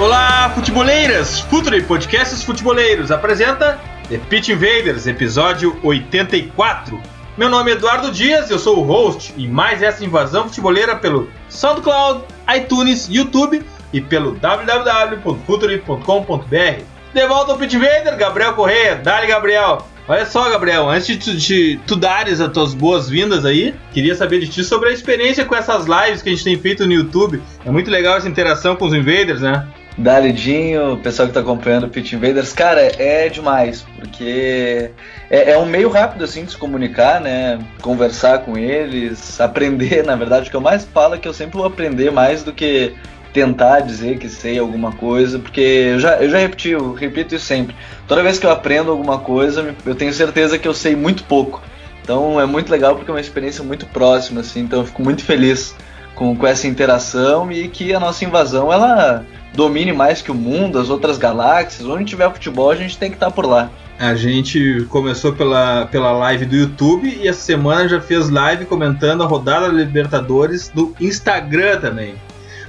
Olá, futeboleiras! Futuri Podcasts Futeboleiros apresenta The Pitch Invaders, episódio 84. Meu nome é Eduardo Dias, eu sou o host e mais essa invasão futeboleira pelo SoundCloud, iTunes, YouTube e pelo www.futuri.com.br. De volta ao Pitch Invader, Gabriel Correia. Dale, Gabriel! Olha só, Gabriel, antes de tu, de tu dares as tuas boas-vindas aí, queria saber de ti sobre a experiência com essas lives que a gente tem feito no YouTube. É muito legal essa interação com os invaders, né? Dalidinho, pessoal que tá acompanhando o Pit Invaders, cara, é demais, porque é, é, um meio rápido assim de se comunicar, né? Conversar com eles, aprender, na verdade, o que eu mais falo é que eu sempre vou aprender mais do que tentar dizer que sei alguma coisa, porque eu já, eu já repeti, eu repito isso sempre. Toda vez que eu aprendo alguma coisa, eu tenho certeza que eu sei muito pouco. Então é muito legal porque é uma experiência muito próxima, assim, então eu fico muito feliz com, com essa interação e que a nossa invasão ela domine mais que o mundo, as outras galáxias. Onde tiver futebol, a gente tem que estar por lá. A gente começou pela, pela live do YouTube e essa semana já fez live comentando a rodada da Libertadores no Instagram também.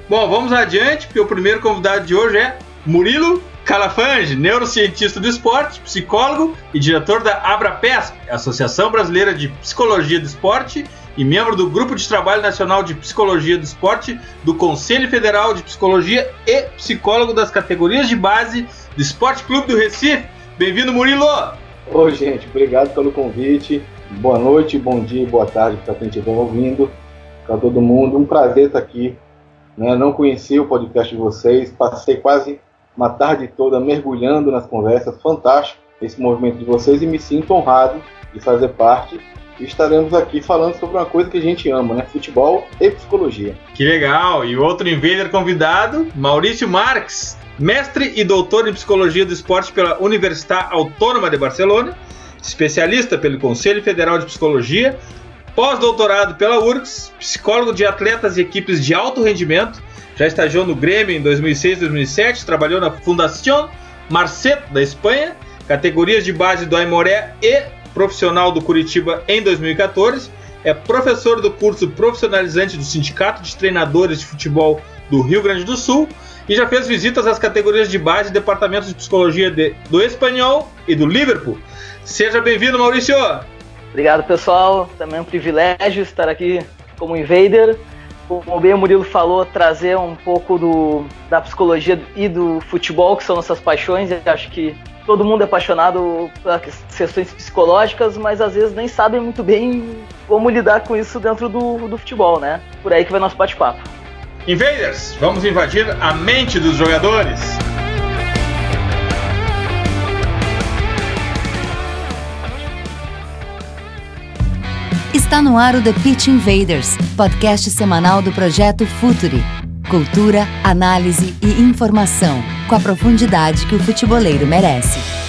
Bom, vamos adiante, porque o primeiro convidado de hoje é Murilo Calafange, neurocientista do esporte, psicólogo e diretor da AbraPesp, Associação Brasileira de Psicologia do Esporte, e membro do Grupo de Trabalho Nacional de Psicologia do Esporte do Conselho Federal de Psicologia e psicólogo das categorias de base do Esporte Clube do Recife. Bem-vindo, Murilo! Oi, gente, obrigado pelo convite. Boa noite, bom dia, boa tarde para quem estiver ouvindo, para todo mundo. Um prazer estar aqui né? Não conhecia o podcast de vocês, passei quase uma tarde toda mergulhando nas conversas, fantástico esse movimento de vocês e me sinto honrado de fazer parte. E estaremos aqui falando sobre uma coisa que a gente ama, né? Futebol e psicologia. Que legal! E outro invader convidado, Maurício Marques, mestre e doutor em psicologia do esporte pela Universidade Autônoma de Barcelona, especialista pelo Conselho Federal de Psicologia, pós-doutorado pela URGS, psicólogo de atletas e equipes de alto rendimento, já estagiou no Grêmio em 2006 2007, trabalhou na Fundación Marcet da Espanha, categorias de base do Aimoré e profissional do Curitiba em 2014, é professor do curso profissionalizante do Sindicato de Treinadores de Futebol do Rio Grande do Sul e já fez visitas às categorias de base e departamentos de psicologia de, do Espanhol e do Liverpool. Seja bem-vindo, Maurício! Obrigado, pessoal. Também é um privilégio estar aqui como invader. Como bem o Murilo falou, trazer um pouco do, da psicologia e do futebol, que são nossas paixões. Eu acho que todo mundo é apaixonado por questões psicológicas, mas às vezes nem sabe muito bem como lidar com isso dentro do, do futebol, né? Por aí que vai nosso bate-papo. Invaders, vamos invadir a mente dos jogadores. Está no ar o The Pitch Invaders, podcast semanal do projeto Futuri. Cultura, análise e informação, com a profundidade que o futeboleiro merece.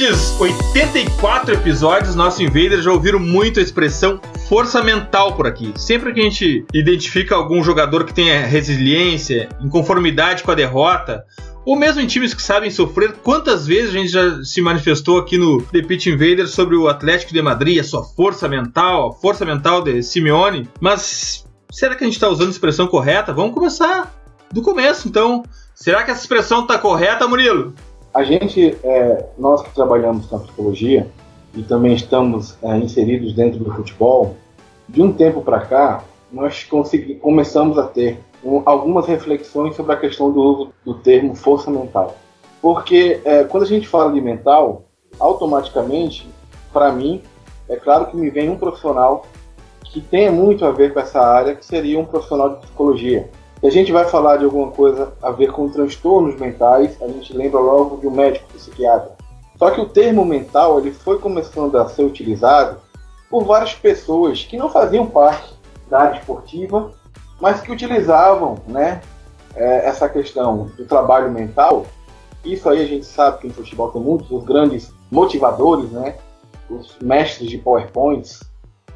Bem, nestes 84 episódios, nosso Invader já ouviram muito a expressão força mental por aqui. Sempre que a gente identifica algum jogador que tenha resiliência, inconformidade com a derrota, ou mesmo em times que sabem sofrer, quantas vezes a gente já se manifestou aqui no The Pitch Invader sobre o Atlético de Madrid, a sua força mental, a força mental de Simeone. Mas será que a gente está usando a expressão correta? Vamos começar do começo, então. Será que essa expressão está correta, Murilo? A gente, é, nós que trabalhamos na psicologia e também estamos é, inseridos dentro do futebol, de um tempo para cá, nós começamos a ter um, algumas reflexões sobre a questão do uso do termo força mental. Porque é, quando a gente fala de mental, automaticamente, para mim, é claro que me vem um profissional que tenha muito a ver com essa área, que seria um profissional de psicologia. Se a gente vai falar de alguma coisa a ver com transtornos mentais, a gente lembra logo de um médico psiquiatra. Só que o termo mental ele foi começando a ser utilizado por várias pessoas que não faziam parte da área esportiva, mas que utilizavam né, é, essa questão do trabalho mental. Isso aí a gente sabe que no futebol tem muitos os grandes motivadores, né, os mestres de PowerPoints,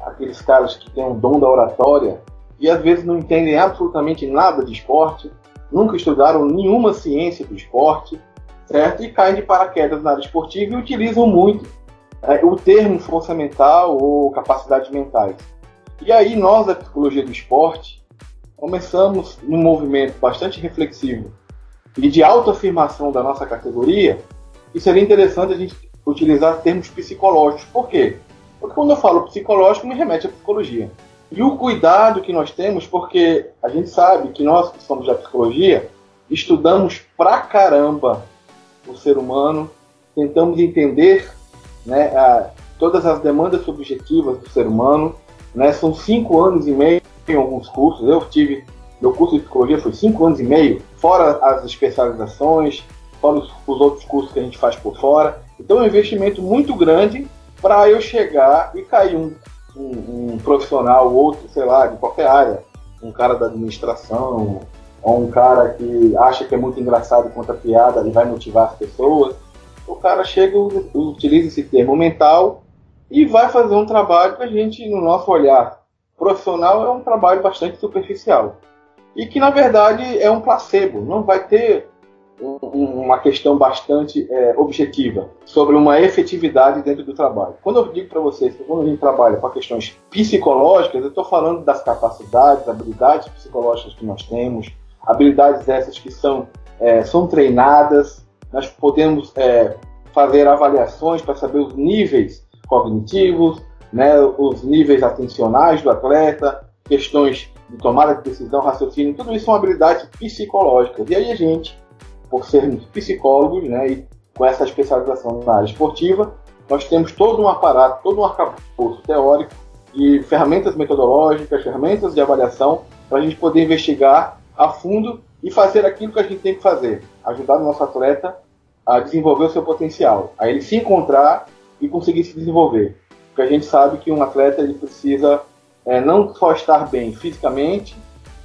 aqueles caras que têm o dom da oratória, e às vezes não entendem absolutamente nada de esporte, nunca estudaram nenhuma ciência do esporte, certo? E caem de paraquedas na área esportiva e utilizam muito é, o termo força mental ou capacidades mentais. E aí nós, da psicologia do esporte, começamos num movimento bastante reflexivo e de autoafirmação da nossa categoria, e seria interessante a gente utilizar termos psicológicos. Por quê? Porque quando eu falo psicológico, me remete à psicologia. E o cuidado que nós temos, porque a gente sabe que nós que somos da psicologia, estudamos pra caramba o ser humano, tentamos entender né, a, todas as demandas subjetivas do ser humano. Né, são cinco anos e meio em alguns cursos. Eu tive, meu curso de psicologia foi cinco anos e meio, fora as especializações, fora os, os outros cursos que a gente faz por fora. Então é um investimento muito grande para eu chegar e cair um um, um profissional, outro, sei lá, de qualquer área, um cara da administração, ou um cara que acha que é muito engraçado conta piada e vai motivar as pessoas, o cara chega, utiliza esse termo mental e vai fazer um trabalho que a gente, no nosso olhar profissional, é um trabalho bastante superficial. E que, na verdade, é um placebo, não vai ter uma questão bastante é, objetiva sobre uma efetividade dentro do trabalho. Quando eu digo para vocês que quando a gente trabalha com questões psicológicas, eu estou falando das capacidades, habilidades psicológicas que nós temos, habilidades essas que são, é, são treinadas, nós podemos é, fazer avaliações para saber os níveis cognitivos, né, os níveis atencionais do atleta, questões de tomada de decisão, raciocínio, tudo isso são habilidades psicológicas. E aí a gente por sermos psicólogos, né, e com essa especialização na área esportiva, nós temos todo um aparato, todo um arcabouço teórico de ferramentas metodológicas, ferramentas de avaliação, para a gente poder investigar a fundo e fazer aquilo que a gente tem que fazer, ajudar o nosso atleta a desenvolver o seu potencial, a ele se encontrar e conseguir se desenvolver. Porque a gente sabe que um atleta ele precisa é, não só estar bem fisicamente,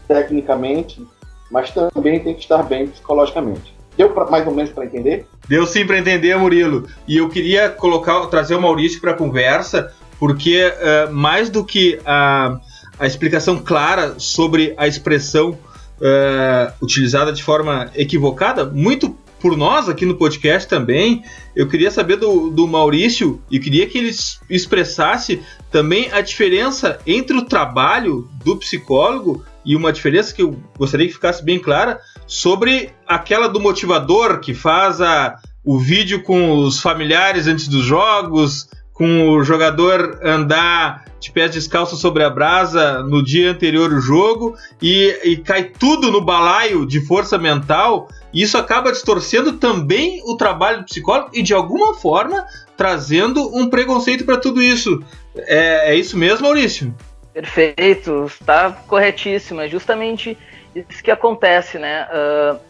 tecnicamente, mas também tem que estar bem psicologicamente. Deu pra, mais ou menos para entender? Deu sim para entender, Murilo. E eu queria colocar, trazer o Maurício para a conversa, porque uh, mais do que a, a explicação clara sobre a expressão uh, utilizada de forma equivocada, muito por nós aqui no podcast também, eu queria saber do, do Maurício e queria que ele expressasse também a diferença entre o trabalho do psicólogo e uma diferença que eu gostaria que ficasse bem clara sobre aquela do motivador que faz a, o vídeo com os familiares antes dos jogos, com o jogador andar de pés descalços sobre a brasa no dia anterior ao jogo e, e cai tudo no balaio de força mental. Isso acaba distorcendo também o trabalho do psicólogo e, de alguma forma, trazendo um preconceito para tudo isso. É, é isso mesmo, Maurício? Perfeito, está corretíssimo. É justamente isso que acontece, né? Uh,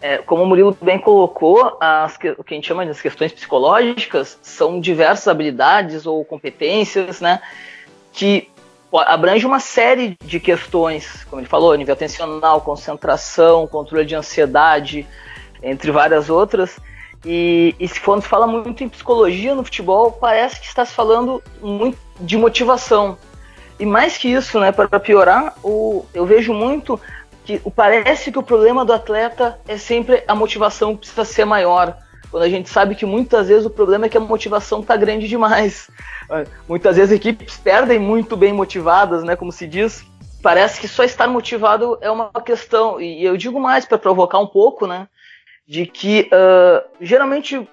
é, como o Murilo bem colocou, as, o que a gente chama de questões psicológicas são diversas habilidades ou competências, né? Que abrange uma série de questões, como ele falou, nível atencional, concentração, controle de ansiedade, entre várias outras. E, e se for, fala muito em psicologia no futebol, parece que está se falando muito de motivação. E mais que isso, né, para piorar, o, eu vejo muito que parece que o problema do atleta é sempre a motivação que precisa ser maior. Quando a gente sabe que muitas vezes o problema é que a motivação está grande demais. Muitas vezes equipes perdem muito bem motivadas, né, como se diz. Parece que só estar motivado é uma questão. E eu digo mais para provocar um pouco, né, de que uh, geralmente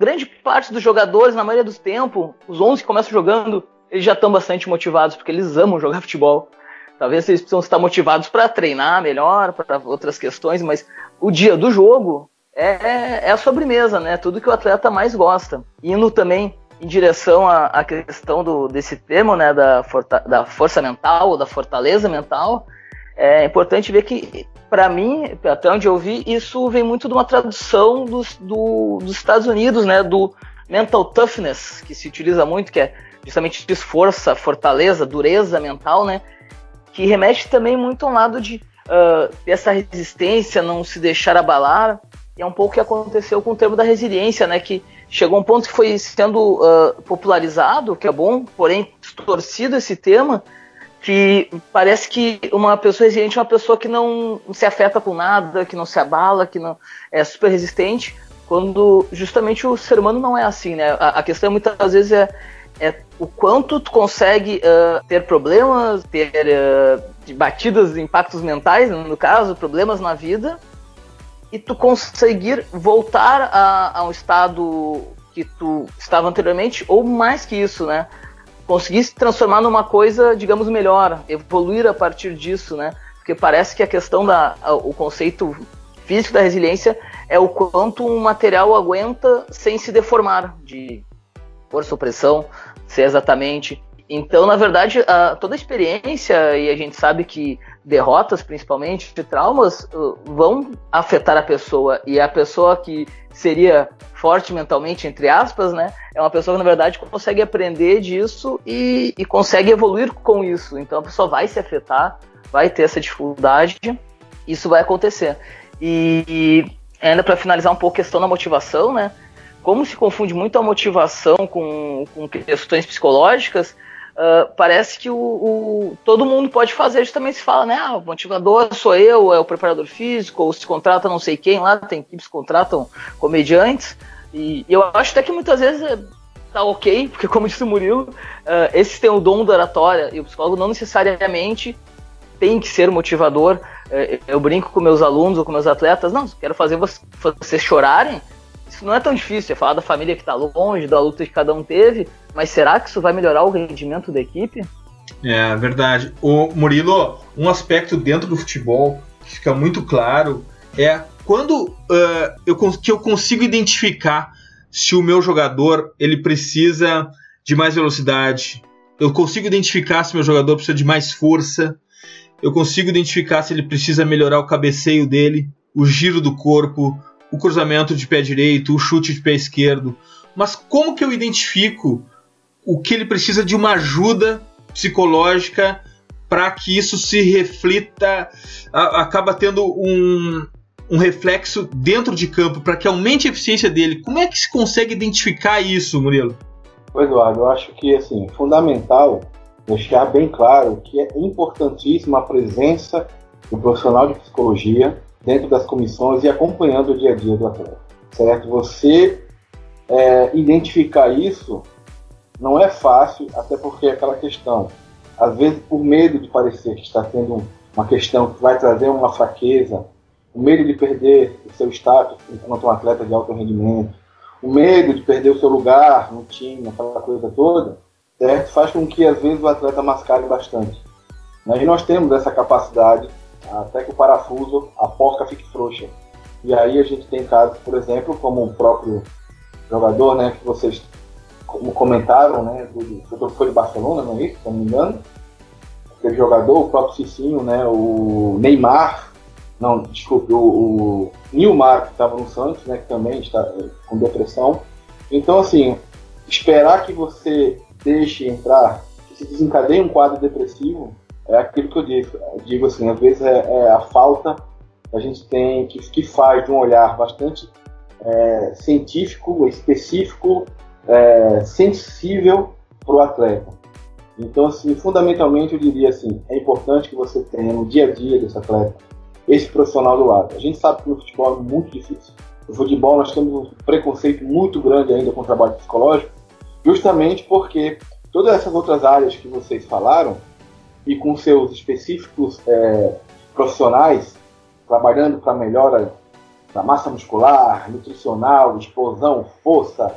grande parte dos jogadores, na maioria do tempo, os 11 que começam jogando, eles já estão bastante motivados, porque eles amam jogar futebol. Talvez eles precisam estar motivados para treinar melhor, para outras questões, mas o dia do jogo é, é a sobremesa, né? Tudo que o atleta mais gosta. Indo também em direção à, à questão do, desse termo, né, da, forta, da força mental, ou da fortaleza mental, é importante ver que para mim, até onde eu vi, isso vem muito de uma tradução dos, do, dos Estados Unidos, né? Do mental toughness, que se utiliza muito, que é justamente força, fortaleza, dureza mental, né? Que remete também muito a um lado de uh, essa resistência, não se deixar abalar. E é um pouco o que aconteceu com o termo da resiliência, né? Que chegou um ponto que foi sendo uh, popularizado, que é bom, porém distorcido esse tema, que parece que uma pessoa resiliente é uma pessoa que não se afeta com nada, que não se abala, que não é super resistente, quando justamente o ser humano não é assim, né? A, a questão muitas vezes é, é o quanto tu consegue uh, ter problemas, ter uh, batidas, impactos mentais, no caso, problemas na vida, e tu conseguir voltar a, a um estado que tu estava anteriormente, ou mais que isso, né? conseguir se transformar numa coisa, digamos, melhor, evoluir a partir disso, né? Porque parece que a questão da o conceito físico da resiliência é o quanto um material aguenta sem se deformar de força ou pressão, se é exatamente. Então, na verdade, a, toda a experiência, e a gente sabe que derrotas, principalmente, de traumas, uh, vão afetar a pessoa. E a pessoa que seria forte mentalmente, entre aspas, né? É uma pessoa que, na verdade, consegue aprender disso e, e consegue evoluir com isso. Então a pessoa vai se afetar, vai ter essa dificuldade, isso vai acontecer. E, e ainda para finalizar um pouco a questão da motivação, né? Como se confunde muito a motivação com, com questões psicológicas, Uh, parece que o, o, todo mundo pode fazer, também se fala, né? Ah, o motivador sou eu, é o preparador físico, ou se contrata não sei quem lá, tem equipes que contratam comediantes. E, eu acho até que muitas vezes é, tá ok, porque como disse o Murilo, uh, esses têm o dom da oratória, e o psicólogo não necessariamente tem que ser motivador. Uh, eu brinco com meus alunos ou com meus atletas, não, quero fazer vocês, chorarem, isso não é tão difícil, é falar da família que está longe, da luta que cada um teve, mas será que isso vai melhorar o rendimento da equipe? É verdade. O Murilo, um aspecto dentro do futebol que fica muito claro é quando uh, eu, que eu consigo identificar se o meu jogador ele precisa de mais velocidade, eu consigo identificar se o meu jogador precisa de mais força, eu consigo identificar se ele precisa melhorar o cabeceio dele, o giro do corpo, o cruzamento de pé direito, o chute de pé esquerdo. Mas como que eu identifico o que ele precisa de uma ajuda psicológica para que isso se reflita, a, acaba tendo um, um reflexo dentro de campo, para que aumente a eficiência dele? Como é que se consegue identificar isso, Murilo? Eduardo, eu acho que assim, fundamental deixar bem claro que é importantíssima a presença do profissional de psicologia dentro das comissões e acompanhando o dia a dia do atleta. Certo? Você é, identificar isso não é fácil, até porque é aquela questão, às vezes por medo de parecer que está tendo uma questão que vai trazer uma fraqueza, o medo de perder o seu status enquanto um atleta de alto rendimento, o medo de perder o seu lugar no time, aquela coisa toda, certo? faz com que às vezes o atleta mascare bastante. E nós temos essa capacidade até que o parafuso, a porca fique frouxa. E aí a gente tem casos, por exemplo, como o próprio jogador, né, que vocês como comentaram, né, do, do foi de Barcelona, não é isso, se não me engano, aquele jogador, o próprio Cicinho, né, o Neymar, não, desculpe, o, o Nilmar, que estava no Santos, né, que também está é, com depressão. Então, assim, esperar que você deixe entrar, que se desencadeie um quadro depressivo, é aquilo que eu digo, digo assim, às vezes é, é a falta a gente tem, que, que faz de um olhar bastante é, científico, específico, é, sensível para o atleta. Então, assim, fundamentalmente eu diria assim, é importante que você tenha no dia a dia desse atleta esse profissional do lado. A gente sabe que no futebol é muito difícil. No futebol nós temos um preconceito muito grande ainda com o trabalho psicológico, justamente porque todas essas outras áreas que vocês falaram, e com seus específicos é, profissionais, trabalhando para melhora da massa muscular, nutricional, explosão, força,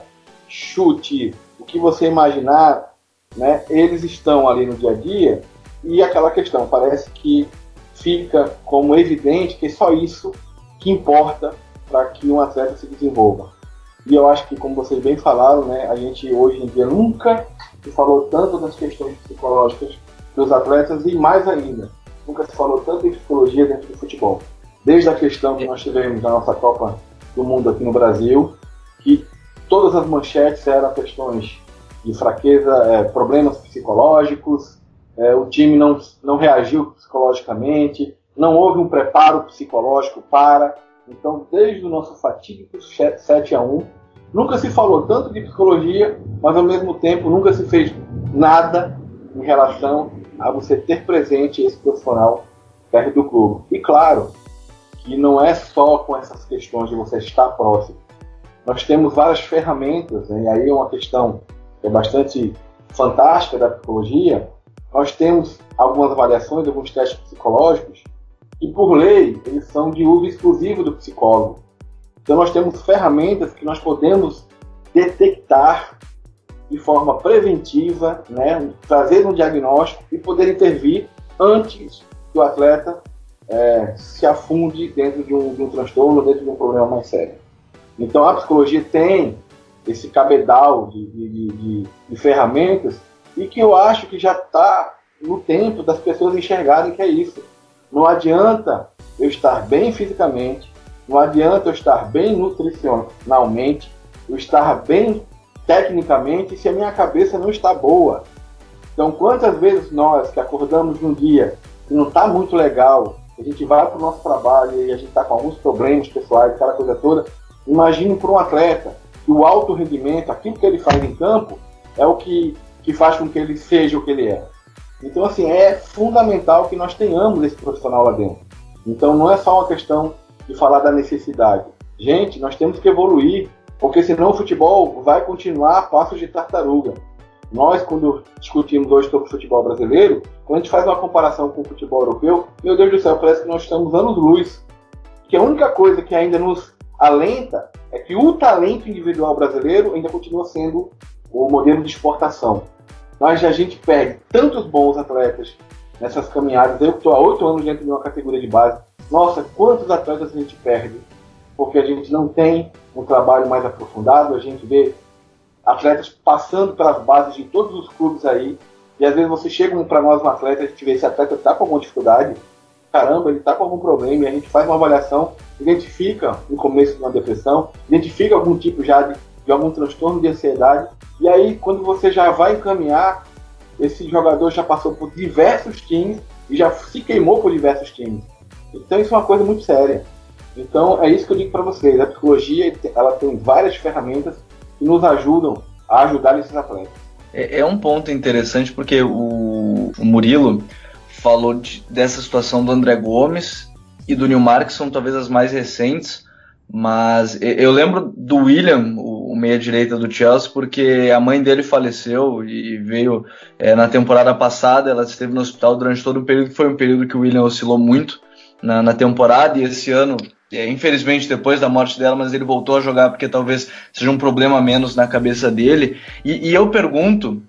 chute, o que você imaginar, né, eles estão ali no dia a dia e aquela questão, parece que fica como evidente que é só isso que importa para que um atleta se desenvolva. E eu acho que, como vocês bem falaram, né, a gente hoje em dia nunca se falou tanto das questões psicológicas dos atletas e mais ainda, nunca se falou tanto em psicologia dentro do futebol. desde a questão que nós tivemos na nossa Copa do Mundo aqui no Brasil, que todas as manchetes eram questões de fraqueza, é, problemas psicológicos, é, o time não, não reagiu psicologicamente, não houve um preparo psicológico para. Então, desde o nosso fatídico 7 a 1 nunca se falou tanto de psicologia, mas ao mesmo tempo nunca se fez nada em relação a você ter presente esse profissional perto do clube. E claro, que não é só com essas questões de você estar próximo. Nós temos várias ferramentas, né? e aí é uma questão que é bastante fantástica da psicologia. Nós temos algumas avaliações, alguns testes psicológicos, e por lei eles são de uso exclusivo do psicólogo. Então nós temos ferramentas que nós podemos detectar de forma preventiva, né, trazer um diagnóstico e poder intervir antes que o atleta é, se afunde dentro de um, de um transtorno, dentro de um problema mais sério. Então a psicologia tem esse cabedal de, de, de, de ferramentas e que eu acho que já está no tempo das pessoas enxergarem que é isso. Não adianta eu estar bem fisicamente, não adianta eu estar bem nutricionalmente, eu estar bem tecnicamente se a minha cabeça não está boa. Então, quantas vezes nós que acordamos num dia que não está muito legal, a gente vai para o nosso trabalho e a gente está com alguns problemas pessoais, aquela coisa toda, imagine para um atleta que o alto rendimento, aquilo que ele faz em campo, é o que, que faz com que ele seja o que ele é. Então, assim, é fundamental que nós tenhamos esse profissional lá dentro. Então, não é só uma questão de falar da necessidade. Gente, nós temos que evoluir, porque senão o futebol vai continuar a passos de tartaruga. Nós, quando discutimos hoje sobre o futebol brasileiro, quando a gente faz uma comparação com o futebol europeu, meu Deus do céu, parece que nós estamos anos-luz. Que a única coisa que ainda nos alenta é que o talento individual brasileiro ainda continua sendo o modelo de exportação. Mas a gente perde tantos bons atletas nessas caminhadas. Eu estou há oito anos dentro de uma categoria de base. Nossa, quantos atletas a gente perde? Porque a gente não tem um trabalho mais aprofundado, a gente vê atletas passando pelas bases de todos os clubes aí, e às vezes você chega para nós um atleta, a gente vê esse atleta está com alguma dificuldade, caramba, ele está com algum problema, e a gente faz uma avaliação, identifica no começo de uma depressão, identifica algum tipo já de, de algum transtorno de ansiedade, e aí quando você já vai encaminhar, esse jogador já passou por diversos times e já se queimou por diversos times. Então isso é uma coisa muito séria. Então é isso que eu digo para vocês. A psicologia ela tem várias ferramentas que nos ajudam a ajudar esses atletas. É, é um ponto interessante porque o, o Murilo falou de, dessa situação do André Gomes e do Nilmar, que são talvez as mais recentes, mas eu lembro do William, o meia-direita do Chelsea, porque a mãe dele faleceu e veio é, na temporada passada, ela esteve no hospital durante todo o período, que foi um período que o William oscilou muito na, na temporada, e esse ano é, infelizmente depois da morte dela, mas ele voltou a jogar porque talvez seja um problema menos na cabeça dele. E, e eu pergunto,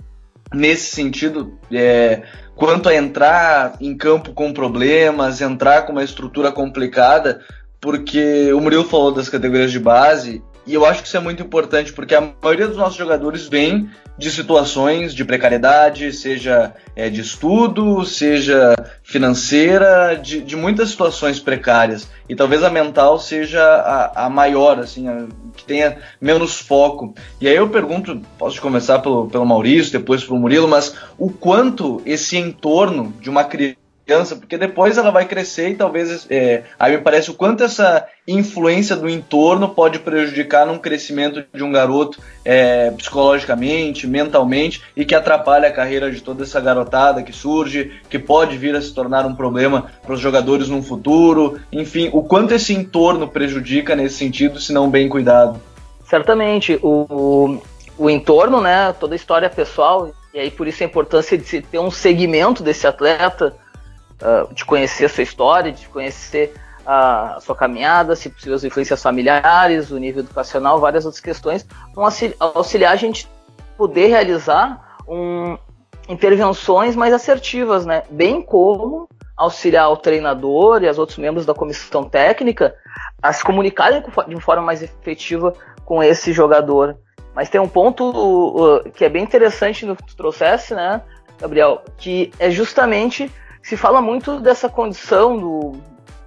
nesse sentido, é, quanto a entrar em campo com problemas, entrar com uma estrutura complicada, porque o Murilo falou das categorias de base e eu acho que isso é muito importante, porque a maioria dos nossos jogadores vem de situações de precariedade, seja é, de estudo, seja financeira, de, de, muitas situações precárias. E talvez a mental seja a, a maior, assim, a, que tenha menos foco. E aí eu pergunto, posso começar pelo, pelo Maurício, depois pelo Murilo, mas o quanto esse entorno de uma criança criança, porque depois ela vai crescer e talvez. É, aí me parece o quanto essa influência do entorno pode prejudicar num crescimento de um garoto é, psicologicamente, mentalmente e que atrapalha a carreira de toda essa garotada que surge, que pode vir a se tornar um problema para os jogadores no futuro. Enfim, o quanto esse entorno prejudica nesse sentido, se não bem cuidado. Certamente, o, o, entorno, né, toda a história pessoal, e aí por isso a importância de se ter um segmento desse atleta uh, de conhecer a sua história, de conhecer a, sua caminhada, se possível as influências familiares, o nível educacional, várias outras questões, vão auxiliar a gente poder realizar um, intervenções mais assertivas, né? Bem como auxiliar o treinador e os outros membros da comissão técnica a se comunicarem de forma mais efetiva com esse jogador. Mas tem um ponto uh, que é bem interessante no que tu trouxesse, né, Gabriel, que é justamente se fala muito dessa condição do,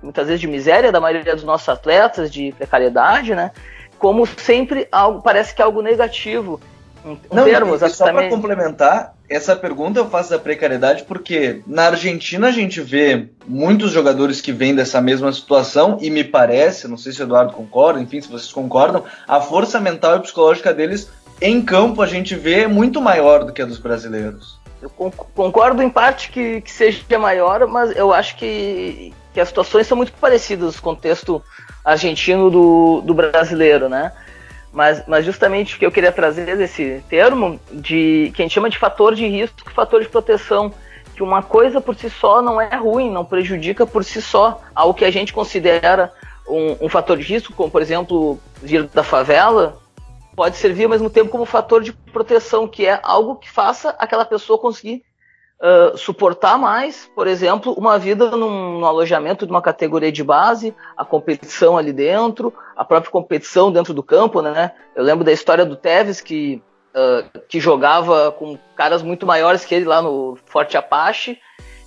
muitas vezes de miséria da maioria dos nossos atletas, de precariedade, né? Como sempre algo parece que é algo negativo. Um Não, termo, e, só para complementar, essa pergunta eu faço da precariedade porque na Argentina a gente vê muitos jogadores que vêm dessa mesma situação e me parece, não sei se o Eduardo concorda, enfim, se vocês concordam, a força mental e psicológica deles em campo a gente vê muito maior do que a dos brasileiros. Eu concordo em parte que, que seja maior, mas eu acho que, que as situações são muito parecidas no contexto argentino do, do brasileiro, né? Mas, mas justamente o que eu queria trazer desse termo de que a gente chama de fator de risco fator de proteção, que uma coisa por si só não é ruim, não prejudica por si só algo que a gente considera um, um fator de risco, como por exemplo vir da favela, pode servir ao mesmo tempo como fator de proteção, que é algo que faça aquela pessoa conseguir uh, suportar mais, por exemplo, uma vida num, num, alojamento de uma categoria de base, a competição ali dentro, a própria competição dentro do campo, né? Eu lembro da história do Tevez que, uh, que jogava com caras muito maiores que ele lá no Forte Apache.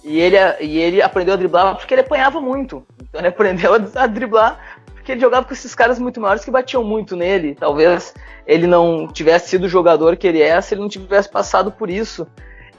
E ele, e ele aprendeu a driblar porque ele apanhava muito. Então ele aprendeu a, a driblar porque ele jogava com esses caras muito maiores que batiam muito nele. Talvez ele não tivesse sido o jogador que ele é se ele não tivesse passado por isso.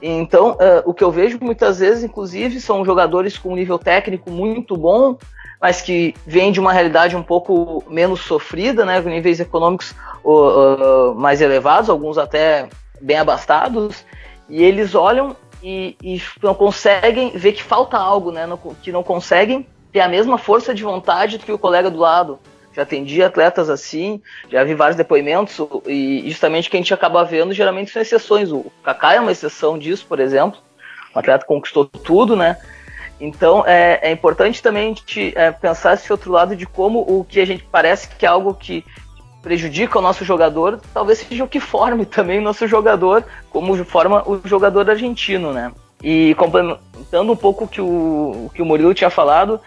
Então, uh, o que eu vejo muitas vezes, inclusive, são jogadores com um nível técnico muito bom, mas que vêm de uma realidade um pouco menos sofrida, né, com níveis econômicos uh, mais elevados, alguns até bem abastados, e eles olham e, e, não conseguem ver que falta algo, né, que não conseguem ter a mesma força de vontade que o colega do lado. Já atendi atletas assim, já vi vários depoimentos, e justamente que a gente acaba vendo geralmente são exceções. O Kaká é uma exceção disso, por exemplo. O atleta conquistou tudo, né? Então é, é importante também a gente é, pensar esse outro lado de como o que a gente parece que é algo que prejudica o nosso jogador, talvez seja o que forme também o nosso jogador, como forma o jogador argentino, né? E complementando um pouco o que o, o que o Murilo tinha falado,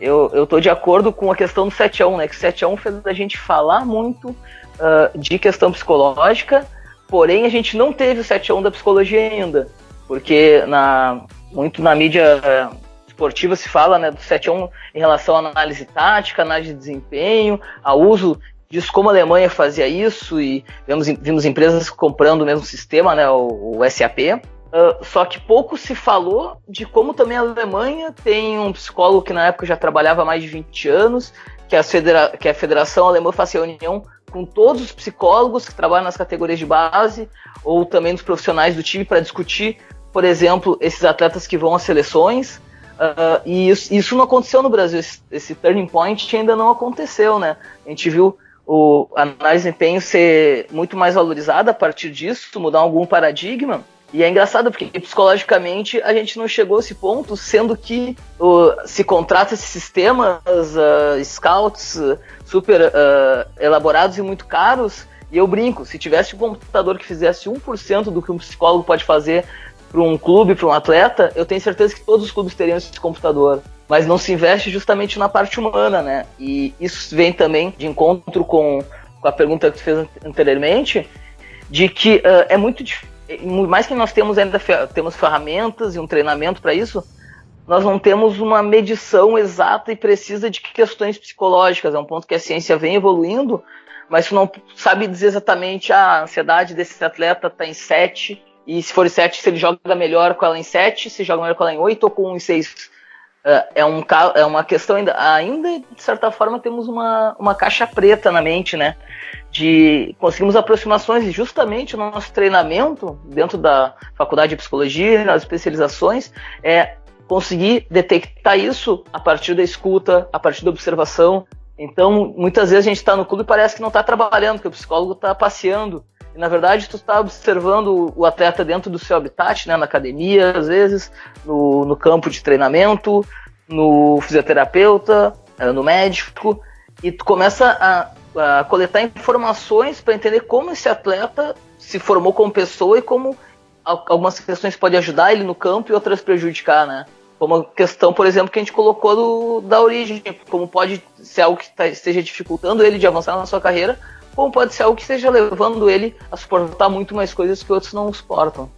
eu, eu tô de acordo com a questão do 7 a 1, né? Que 7 a 1 fez a gente falar muito uh, de questão psicológica, porém a gente não teve o 7 a 1 da psicologia ainda, porque na, muito na mídia uh, esportiva se fala né, do 7 a 1 em relação à análise tática, análise de desempenho, ao uso disso como a Alemanha fazia isso e vemos, vimos empresas comprando o mesmo sistema, né, o, o SAP. Uh, só que pouco se falou de como também a Alemanha tem um psicólogo que na época já trabalhava há mais de 20 anos, que a, Federa que a Federação Alemã faz reunião com todos os psicólogos que trabalham nas categorias de base ou também dos profissionais do time para discutir, por exemplo, esses atletas que vão às seleções. Uh, e isso, isso, não aconteceu no Brasil, esse, esse, turning point ainda não aconteceu, né? A gente viu o, análise de desempenho ser muito mais valorizada a partir disso, mudar algum paradigma. E é engraçado porque psicologicamente a gente não chegou a esse ponto, sendo que uh, se contrata esses sistemas, uh, scouts uh, super elaborados e muito caros. E eu brinco, se tivesse um computador que fizesse 1% do que um psicólogo pode fazer para um clube, para um atleta, eu tenho certeza que todos os clubes teriam esse computador. Mas não se investe justamente na parte humana, né? E isso vem também de encontro com, com a pergunta que tu fez anteriormente, de que é muito difícil mais que nós temos ainda temos ferramentas e um treinamento para isso, nós não temos uma medição exata e precisa de questões psicológicas. É um ponto que a ciência vem evoluindo, mas tu não sabe dizer exatamente ah, a ansiedade desse atleta está em 7, e se for em 7, se ele joga melhor com ela em 7, se joga melhor com ela em 8 ou com 1 em 6. É, é, um, é uma questão ainda, ainda, de certa forma, temos uma, uma caixa preta na mente, né? De conseguimos aproximações e justamente o nosso treinamento dentro da faculdade de psicologia, nas especializações, é conseguir detectar isso a partir da escuta, a partir da observação. Então, muitas vezes a gente está no clube e parece que não está trabalhando, que o psicólogo está passeando. Na verdade, tu está observando o atleta dentro do seu habitat, né, na academia, às vezes, no, no campo de treinamento, no fisioterapeuta, eh, no médico, e tu começa a, a coletar informações para entender como esse atleta se formou como pessoa e como algumas questões podem ajudar ele no campo e outras prejudicar, né? Como a questão, por exemplo, que a gente colocou do, da origem, como pode ser algo que tá, esteja dificultando ele de avançar na sua carreira, como pode ser algo que esteja levando ele a suportar muito mais coisas que outros não suportam.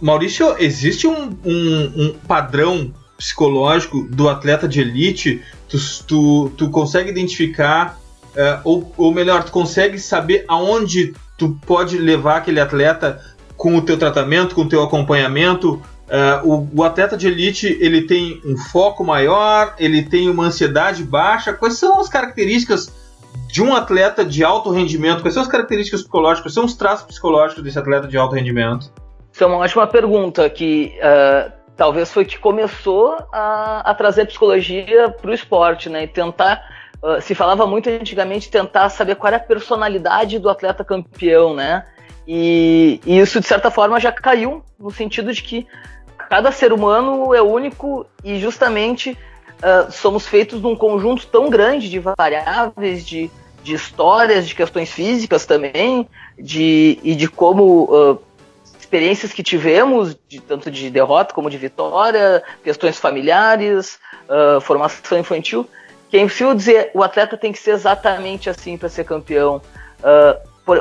Maurício, existe um, um, um padrão psicológico do atleta de elite, tu, tu, tu consegue identificar, uh, ou, ou melhor, tu consegue saber aonde tu pode levar aquele atleta com o teu tratamento, com o teu acompanhamento. Uh, o, o, atleta de elite ele tem um foco maior, ele tem uma ansiedade baixa. Quais são as características de um atleta de alto rendimento? Quais são as características psicológicas? Quais são os traços psicológicos desse atleta de alto rendimento? Isso é uma ótima pergunta que uh, talvez foi que começou a, a trazer a psicologia para o esporte, né? E tentar uh, se falava muito antigamente tentar saber qual era a personalidade do atleta campeão, né? E, e isso de certa forma já caiu no sentido de que cada ser humano é único e justamente uh, somos feitos de um conjunto tão grande de variáveis, de, de histórias, de questões físicas também, de, e de como uh, experiências que tivemos, de, tanto de derrota como de vitória, questões familiares, uh, formação infantil, que é impossível dizer o atleta tem que ser exatamente assim para ser campeão.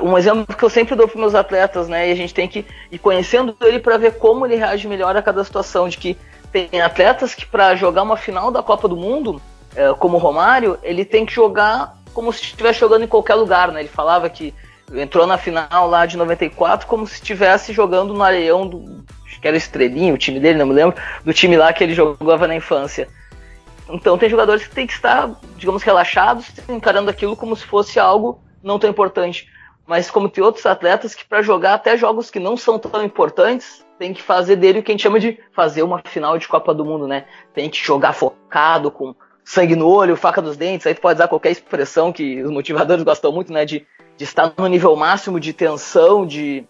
um exemplo que eu sempre dou para meus atletas, né? E a gente tem que ir conhecendo ele para ver como ele reage melhor a cada situação, de que tem atletas que para jogar uma final da Copa do Mundo, é, como o Romário, ele tem que jogar como se estivesse jogando em qualquer lugar, né? Ele falava que entrou na final lá de 94 como se estivesse jogando no areião do acho que era Estrelinho, o time dele, não me lembro, do time lá que ele jogava na infância. Então tem jogadores que têm que estar, digamos, relaxados, encarando aquilo como se fosse algo não tão importante. Mas como tem outros atletas que para jogar até jogos que não são tão importantes, tem que fazer dele o que a gente chama de fazer uma final de Copa do Mundo, né? Tem que jogar focado, com sangue no olho, faca dos dentes, aí tu pode usar qualquer expressão que os motivadores gostam muito, né? De, de estar no nível máximo de tensão, de,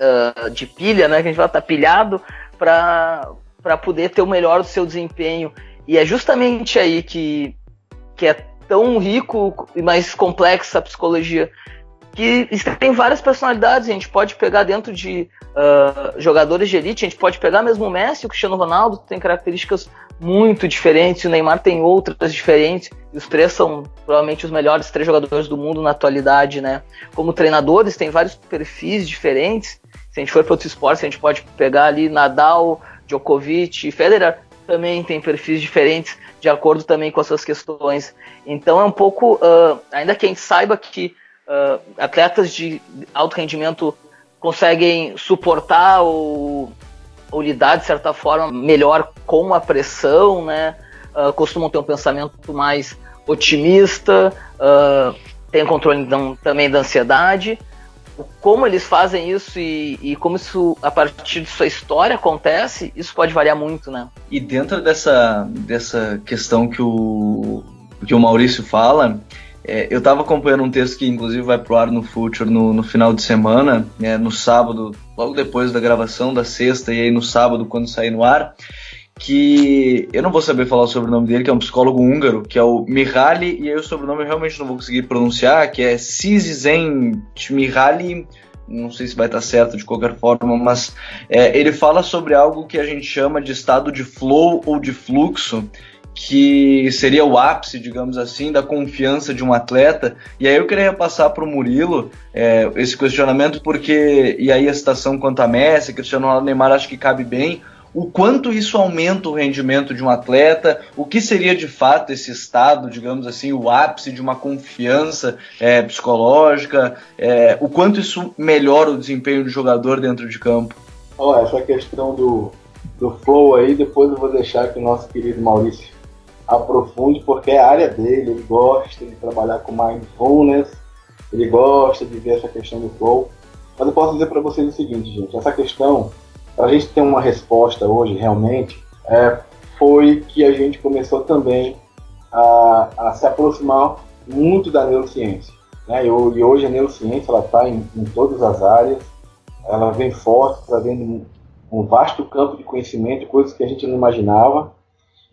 uh, de pilha, né? Que a gente estar tá pilhado para poder ter o melhor do seu desempenho. E é justamente aí que, que é tão rico e mais complexa a psicologia que tem várias personalidades. A gente pode pegar dentro de uh, jogadores de elite, a gente pode pegar mesmo o Messi, o Cristiano Ronaldo, tem características muito diferentes, o Neymar tem outras diferentes, e os três são provavelmente os melhores três jogadores do mundo na atualidade, né? Como treinadores, tem vários perfis diferentes. Se a gente for para outros esportes, a gente pode pegar ali Nadal, Djokovic, Federer, também tem perfis diferentes, de acordo também com as suas questões. Então é um pouco, uh, ainda que a gente saiba que uh, atletas de alto rendimento conseguem suportar ou, ou, lidar de certa forma melhor com a pressão, né? Uh, costumam ter um pensamento mais otimista, uh, tem controle então, também da ansiedade. Como eles fazem isso e, e, como isso, a partir de sua história, acontece, isso pode variar muito, né? E dentro dessa, dessa questão que o, que o Maurício fala, é, eu estava acompanhando um texto que inclusive vai pro ar no Future no, no final de semana, né, no sábado, logo depois da gravação da sexta, e aí no sábado, quando sair no ar, que eu não vou saber falar sobre o nome dele, que é um psicólogo húngaro, que é o Mihaly, e aí o sobrenome eu realmente não vou conseguir pronunciar, que é Sizizen Mihaly, não sei se vai estar certo de qualquer forma, mas é, ele fala sobre algo que a gente chama de estado de flow ou de fluxo, que seria o ápice, digamos assim, da confiança de um atleta. E aí eu queria passar para o Murilo é, esse questionamento, porque, e aí a citação quanto a Messi, Cristiano Ronaldo, Neymar, acho que cabe bem, o quanto isso aumenta o rendimento de um atleta, o que seria de fato esse estado, digamos assim, o ápice de uma confiança é, psicológica, é, o quanto isso melhora o desempenho do jogador dentro de campo. Olha, essa questão do, do flow aí, depois eu vou deixar que o nosso querido Maurício aprofunde, porque é a área dele, ele gosta de trabalhar com mindfulness, ele gosta de ver essa questão do flow. Mas eu posso dizer para vocês o seguinte, gente, essa questão, para a gente ter uma resposta hoje realmente, é, foi que a gente começou também a, a se aproximar muito da neurociência. Né? E, hoje a neurociência está em, em, todas as áreas, ela vem forte, trazendo um vasto campo de conhecimento, coisas que a gente não imaginava.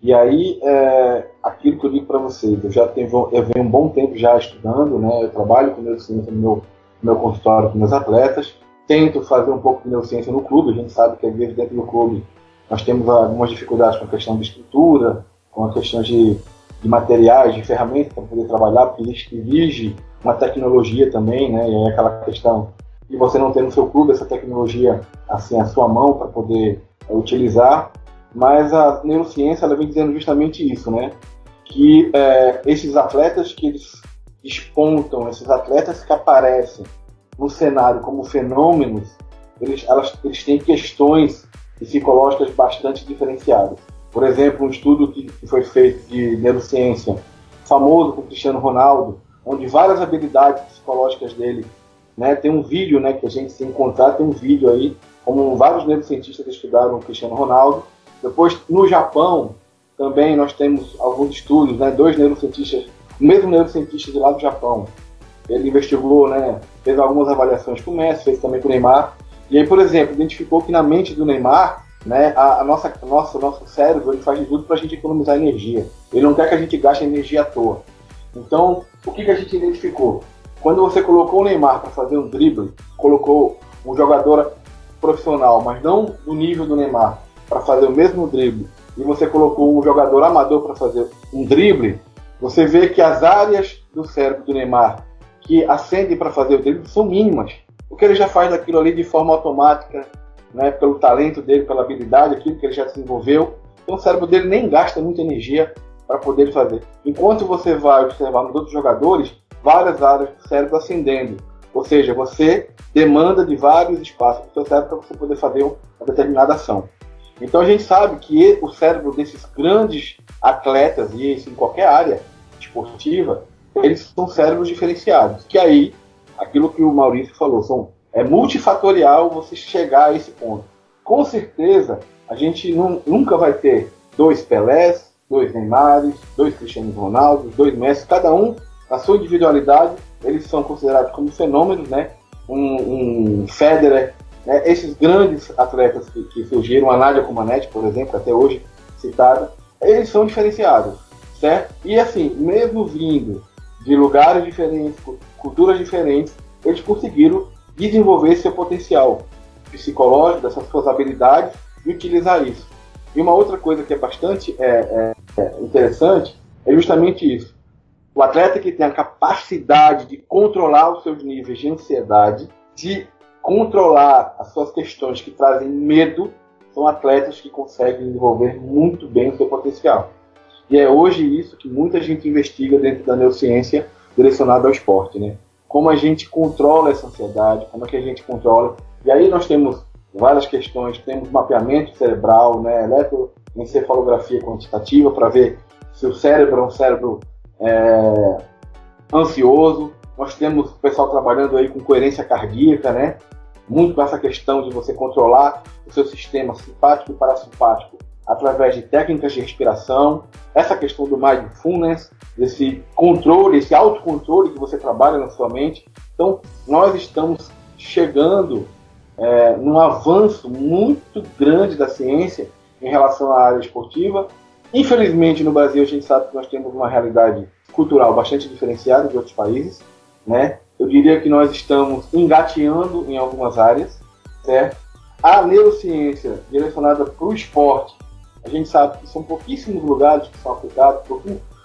E aí, é, aquilo que eu digo para vocês, eu já tenho, eu venho um bom tempo já estudando, né? Eu trabalho com neurociência no meu, no meu consultório com meus atletas, tento fazer um pouco de neurociência no clube, a gente sabe que às vezes dentro do clube nós temos algumas dificuldades com a questão de estrutura, com a questão de, de materiais, de ferramentas para poder trabalhar, porque exige uma tecnologia também, né? E é aquela questão de você não ter no seu clube essa tecnologia assim à sua mão para poder utilizar. Mas a neurociência ela vem dizendo justamente isso, né? Que é, esses atletas que eles despontam, esses atletas que aparecem no cenário como fenômenos, eles, elas, eles têm questões psicológicas bastante diferenciadas. Por exemplo, um estudo que, que foi feito de neurociência, famoso com Cristiano Ronaldo, onde várias habilidades psicológicas dele, né, tem um vídeo, né, que a gente se encontrar, tem um vídeo aí, como vários neurocientistas estudaram o Cristiano Ronaldo. Depois, no Japão, também nós temos alguns estudos, né, dois neurocientistas, o mesmo neurocientista de lá do Japão, ele investigou, né, fez algumas avaliações com o Messi, fez também com o Neymar, e aí, por exemplo, identificou que na mente do Neymar, né, a, a nossa, nosso, nosso cérebro ele faz de tudo para a gente economizar energia. Ele não quer que a gente gaste energia à toa. Então, o que, que a gente identificou? Quando você colocou o Neymar para fazer um drible, colocou um jogador profissional, mas não do nível do Neymar, para fazer o mesmo drible, e você colocou um jogador amador para fazer um drible, você vê que as áreas do cérebro do Neymar que acendem para fazer o drible são mínimas. Porque ele já faz aquilo ali de forma automática, né, pelo talento dele, pela habilidade, aquilo que ele já desenvolveu. Então o cérebro dele nem gasta muita energia para poder fazer. Enquanto você vai observar nos outros jogadores, várias áreas do cérebro acendendo. Ou seja, você demanda de vários espaços do seu cérebro para você poder fazer uma determinada ação. Então a gente sabe que o cérebro desses grandes atletas, e isso em qualquer área esportiva, eles são cérebros diferenciados. Que aí, aquilo que o Maurício falou, são, é multifatorial você chegar a esse ponto. Com certeza, a gente não, nunca vai ter dois Pelés, dois Neymares, dois Cristiano Ronaldo, dois Messi, cada um a sua individualidade, eles são considerados como fenômenos, né? Um, um Federer, né? esses grandes atletas que, que surgiram, a Nádia Comaneci, por exemplo, até hoje citada, eles são diferenciados, certo? E assim, mesmo vindo de lugares diferentes, culturas diferentes, eles conseguiram desenvolver seu potencial psicológico, dessas suas habilidades e utilizar isso. E uma outra coisa que é bastante é, é, é interessante é justamente isso. O atleta que tem a capacidade de controlar os seus níveis de ansiedade, de controlar as suas questões que trazem medo, são atletas que conseguem desenvolver muito bem o seu potencial. E é hoje isso que muita gente investiga dentro da neurociência direcionada ao esporte, né? Como a gente controla essa ansiedade, como é que a gente controla. E aí nós temos várias questões, temos mapeamento cerebral, né, eletroencefalografia quantitativa para ver se o cérebro é um cérebro é, ansioso. Nós temos o pessoal trabalhando aí com coerência cardíaca, né? Muito essa questão de você controlar o seu sistema simpático e parasimpático através de técnicas de respiração, essa questão do mindfulness, desse controle, esse autocontrole que você trabalha na sua mente. Então, nós estamos chegando é, num avanço muito grande da ciência em relação à área esportiva. Infelizmente, no Brasil, a gente sabe que nós temos uma realidade cultural bastante diferenciada de outros países, né? Eu diria que nós estamos engateando em algumas áreas, certo? A neurociência direcionada para o esporte a gente sabe que são pouquíssimos lugares que são aplicados,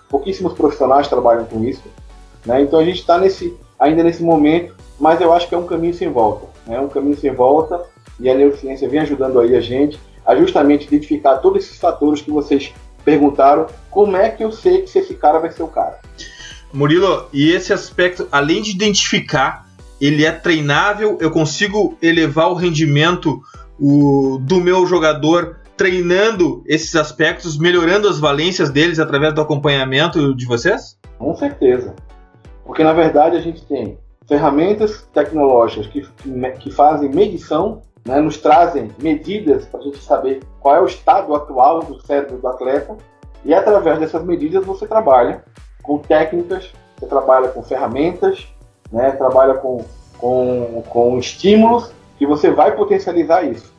pouquíssimos profissionais trabalham com isso. Né? Então a gente está nesse, ainda nesse momento, mas eu acho que é um caminho sem volta. Né? um caminho sem volta e a neurociência vem ajudando aí a gente a justamente identificar todos esses fatores que vocês perguntaram. Como é que eu sei que esse cara vai ser o cara? Murilo, e esse aspecto, além de identificar, ele é treinável, eu consigo elevar o rendimento o, do meu jogador treinando esses aspectos, melhorando as valências deles através do acompanhamento de vocês? Com certeza. Porque na verdade a gente tem ferramentas tecnológicas que, que, fazem medição, né, nos trazem medidas para a gente saber qual é o estado atual do cérebro do atleta, e através dessas medidas você trabalha com técnicas, você trabalha com ferramentas, né, trabalha com, com, com estímulos que você vai potencializar isso.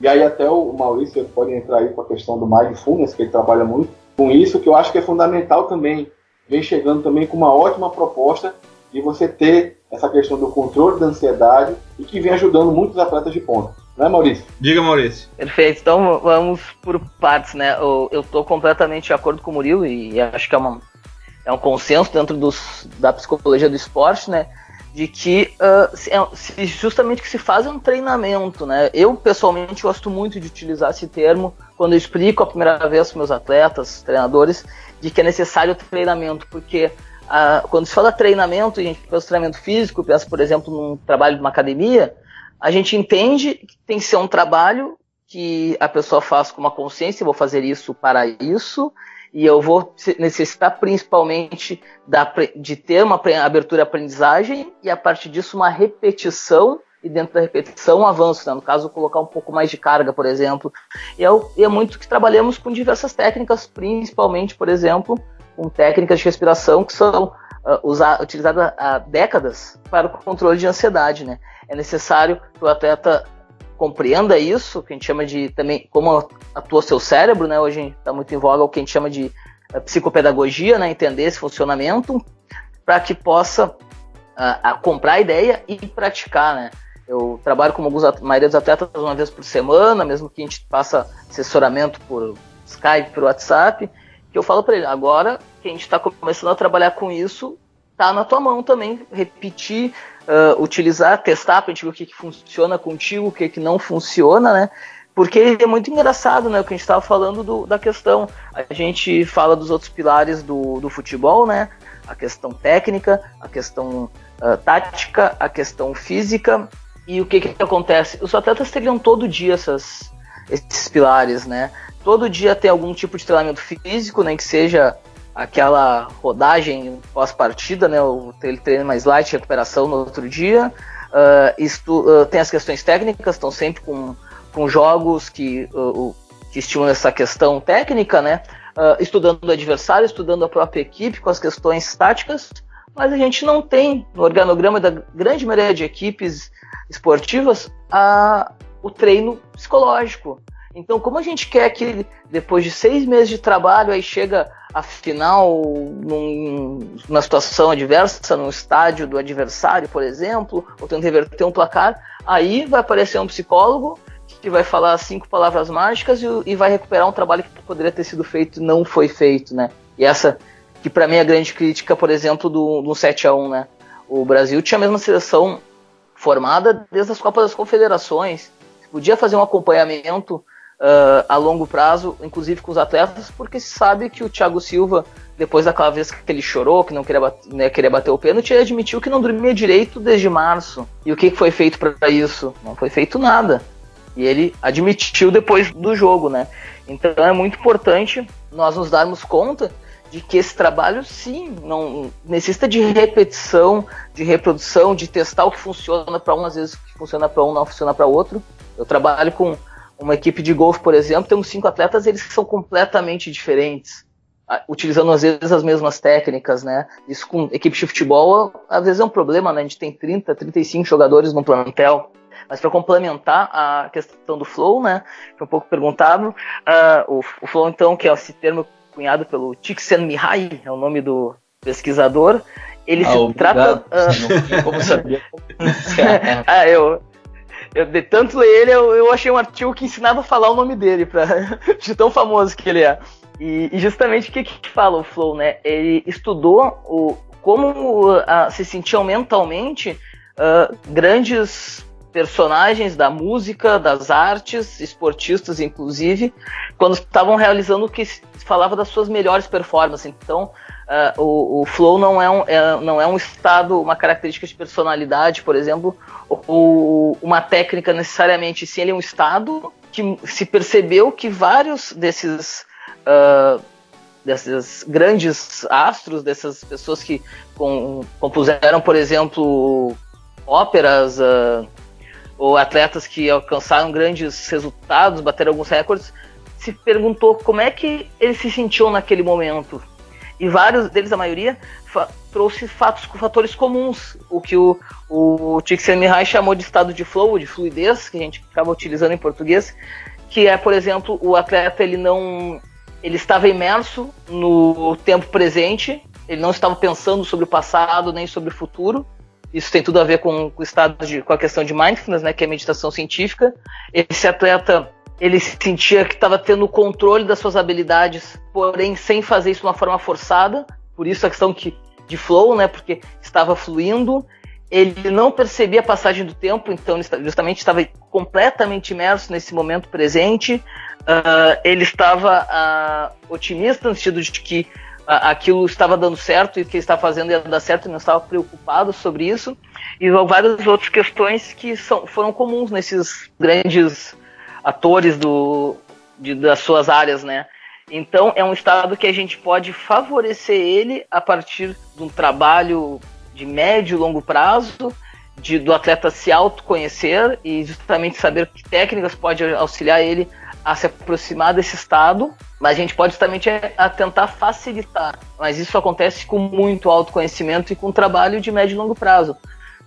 E aí até o Maurício pode entrar aí com a questão do mindfulness, que ele trabalha muito com isso, que eu acho que é fundamental também. Vem chegando também com uma ótima proposta de você ter essa questão do controle da ansiedade e que vem ajudando muitos atletas de ponta. Não é, Maurício? Diga, Maurício. Perfeito. Então vamos por partes, né? Eu, estou completamente de acordo com o Murilo e acho que é, uma, é um consenso dentro dos, da psicologia do esporte, né? de que uh, justamente que se faz um treinamento, né? Eu pessoalmente gosto muito de utilizar esse termo quando eu explico a primeira vez para meus atletas, treinadores, de que é necessário treinamento, porque uh, quando se fala treinamento, a gente pensa treinamento físico, pensa, por exemplo, num trabalho de uma academia, a gente entende que tem que ser um trabalho que a pessoa faz com uma consciência, vou fazer isso para isso, e eu vou necessitar principalmente da, de ter uma abertura aprendizagem e a partir disso uma repetição e dentro da repetição um avanço, né? no caso colocar um pouco mais de carga, por exemplo. E é, e é muito que trabalhamos com diversas técnicas, principalmente, por exemplo, com técnicas de respiração que são uh, usar, utilizadas há décadas para o controle de ansiedade. Né? É necessário que o atleta compreenda isso, que a gente chama de também como atua seu cérebro, né? Hoje está muito em voga o que a gente chama de uh, psicopedagogia, né? Entender esse funcionamento para que possa uh, comprar a ideia e praticar, né? Eu trabalho com alguns, a maioria dos atletas uma vez por semana, mesmo que a gente faça assessoramento por Skype, por WhatsApp, que eu falo para ele, agora que a gente está começando a trabalhar com isso, tá na tua mão também repetir uh, utilizar, testar para gente ver o que, que funciona contigo, o que, que não funciona, né? Porque é muito engraçado, né? O que a gente estava falando do, da questão. A gente fala dos outros pilares do, do futebol, né? A questão técnica, a questão uh, tática, a questão física. E o que, que acontece? Os atletas teriam todo dia essas, esses pilares, né? Todo dia tem algum tipo de treinamento físico, nem né? que seja aquela rodagem pós-partida, né? O treino mais light, recuperação no outro dia. Uh, uh, tem as questões técnicas, estão sempre com, com jogos que, uh, que estimulam essa questão técnica, né? estudando o adversário, estudando a própria equipe com as questões táticas, mas a gente não tem no organograma da grande maioria de equipes esportivas a, o treino psicológico. Então, como a gente quer que depois de seis meses de trabalho aí chega a final num, numa situação adversa, num estádio do adversário, por exemplo, ou tentando reverter um placar, aí vai aparecer um psicólogo que vai falar cinco palavras mágicas e, e vai recuperar um trabalho que poderia ter sido feito e não foi feito, né? E essa, que para mim é a grande crítica, por exemplo, do, do 7 a 1 né? O Brasil tinha a mesma seleção formada desde as Copas das Confederações, podia fazer um acompanhamento uh, a longo prazo, inclusive com os atletas, porque se sabe que o Thiago Silva, depois daquela vez que ele chorou, que não queria, bater, né, queria bater o pênalti, ele admitiu que não dormia direito desde março. E o que foi feito para isso? Não foi feito nada. E ele admitiu depois do jogo, né? Então é muito importante nós nos darmos conta de que esse trabalho sim não necessita de repetição, de reprodução, de testar o que funciona para um, às vezes o que funciona para um não funciona para outro. Eu trabalho com uma equipe de golfe, por exemplo, temos cinco atletas, eles são completamente diferentes, utilizando às vezes as mesmas técnicas, né? Isso com equipe de futebol, às vezes é um problema, né? A gente tem 30, 35 jogadores no plantel. Mas para complementar a questão do flow, né? É um pouco perguntado, uh, o, o, flow, então, que é esse termo cunhado pelo Csikszentmihalyi, é o nome do pesquisador, ele ah, se obrigado. trata. Uh, como sabia? ah, eu, eu, de tanto ler ele, eu, eu, achei um artigo que ensinava a falar o nome dele, pra, de tão famoso que ele é. E, e justamente o que, que fala o Flow, né? Ele estudou o, como uh, se sentiam mentalmente uh, grandes personagens da música, das artes, esportistas inclusive, quando estavam realizando o que falava das suas melhores performances. Então, Uh, o, o, flow não é, um, é, não é um estado, uma característica de personalidade, por exemplo, ou uma técnica necessariamente, sim, ele é um estado que se percebeu que vários desses, uh, desses grandes astros, dessas pessoas que com, compuseram, por exemplo, óperas, uh, ou atletas que alcançaram grandes resultados, bateram alguns recordes, se perguntou como é que eles se sentiam naquele momento e vários deles, a maioria, trouxe fatos, fatores comuns, o que o, o Csikszentmihalyi chamou de estado de flow, de fluidez, que a gente acaba utilizando em português, que é, por exemplo, o atleta ele não ele estava imerso no tempo presente, ele não estava pensando sobre o passado nem sobre o futuro. Isso tem tudo a ver com, com o estado de, com a questão de mindfulness, né, que é meditação científica. Esse atleta ele sentia que estava tendo controle das suas habilidades, porém sem fazer isso de uma forma forçada. Por isso a questão que, de flow, né? Porque estava fluindo. ele não percebia a passagem do tempo, então ele justamente estava completamente imerso nesse momento presente. Uh, ele estava uh, otimista no sentido de que uh, aquilo estava dando certo e o que ele estava fazendo ia dar certo não estava preocupado sobre isso. E várias outras questões que são, foram comuns nesses grandes atores do, de, das suas áreas, né? Então é um estado que a gente pode favorecer ele a partir de um trabalho de médio e longo prazo, de, do atleta se autoconhecer e justamente saber que técnicas pode auxiliar ele a se aproximar desse estado, mas a gente pode justamente a, a tentar facilitar. Mas isso acontece com muito autoconhecimento e com trabalho de médio e longo prazo.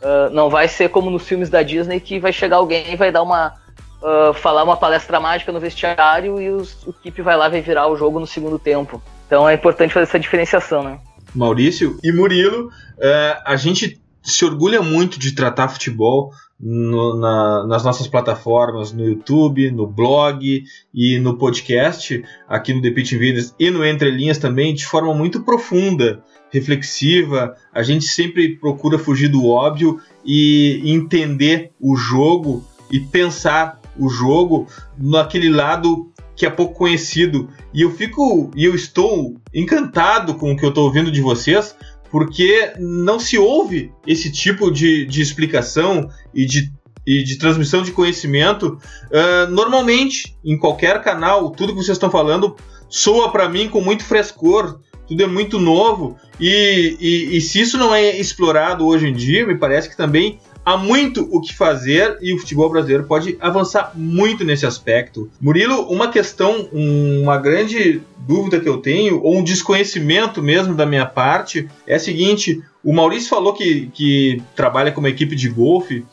Uh, não vai ser como nos filmes da Disney que vai chegar alguém e vai dar uma uh, falar uma palestra mágica no vestiário e os, o equipe vai lá vai virar o jogo no segundo tempo. Então é importante fazer essa diferenciação, né? Maurício e Murilo, uh, a gente se orgulha muito de tratar futebol no, na, nas nossas plataformas, no YouTube, no blog e no podcast, aqui no The Pitch Videos e no Entre Linhas também, de forma muito profunda, reflexiva. A gente sempre procura fugir do óbvio e entender o jogo e pensar o jogo naquele lado que é pouco conhecido. E eu fico e eu estou encantado com o que eu estou ouvindo de vocês, porque não se ouve esse tipo de, de explicação e de, e de transmissão de conhecimento uh, normalmente em qualquer canal. Tudo que vocês estão falando soa para mim com muito frescor, tudo é muito novo e, e, e se isso não é explorado hoje em dia, me parece que também há muito o que fazer e o futebol brasileiro pode avançar muito nesse aspecto. Murilo, uma questão, uma grande dúvida que eu tenho, ou um desconhecimento mesmo da minha parte, é a seguinte: o Maurício falou que, que trabalha uma equipe de golfe.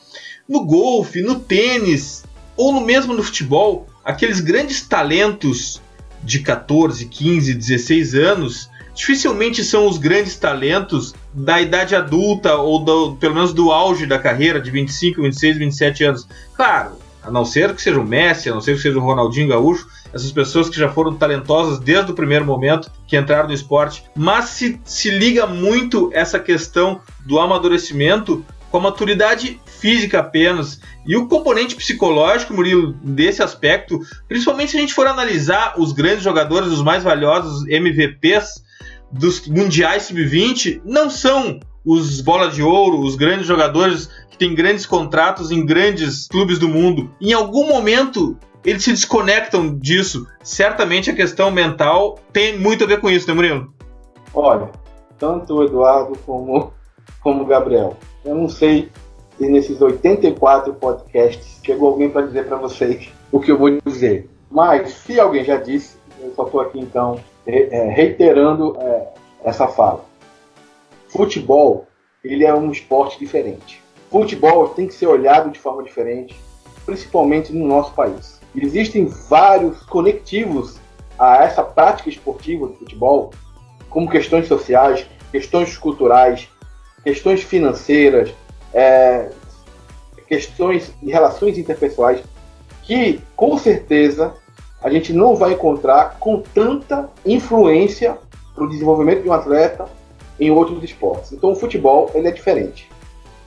No golfe, no tênis, ou no mesmo no futebol, aqueles grandes talentos de 14, 15, 16 anos dificilmente são os grandes talentos da idade adulta ou do, pelo menos do auge da carreira de 25, 26, 27 anos. Claro, a não ser que seja o Messi, a não ser que seja o Ronaldinho Gaúcho, essas pessoas que já foram talentosas desde o primeiro momento que entraram no esporte, mas se, se liga muito essa questão do amadurecimento com a maturidade física apenas. E o componente psicológico, Murilo, desse aspecto, principalmente se a gente for analisar os grandes jogadores, os mais valiosos MVPs dos mundiais sub-20 não são os bola de ouro, os grandes jogadores que têm grandes contratos em grandes clubes do mundo. Em algum momento eles se desconectam disso. Certamente a questão mental tem muito a ver com isso, né, Murilo? Olha, tanto o Eduardo como, como o Gabriel. Eu não sei se nesses 84 podcasts chegou alguém para dizer para vocês o que eu vou dizer. Mas se alguém já disse, eu só estou aqui então reiterando é, essa fala. Futebol, ele é um esporte diferente. Futebol tem que ser olhado de forma diferente, principalmente no nosso país. Existem vários conectivos a essa prática esportiva do futebol, como questões sociais, questões culturais, questões financeiras, é, questões de relações interpessoais, que com certeza a gente não vai encontrar com tanta influência para o desenvolvimento de um atleta em outros esportes. Então o futebol ele é diferente.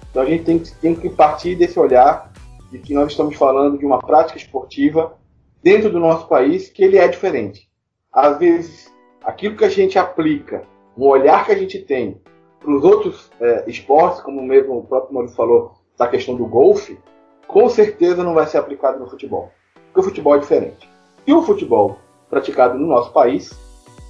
Então a gente tem, tem que partir desse olhar de que nós estamos falando de uma prática esportiva dentro do nosso país que ele é diferente. Às vezes, aquilo que a gente aplica, um olhar que a gente tem para os outros é, esportes, como mesmo o próprio Maurício falou, da questão do golfe, com certeza não vai ser aplicado no futebol. Porque o futebol é diferente e o futebol praticado no nosso país,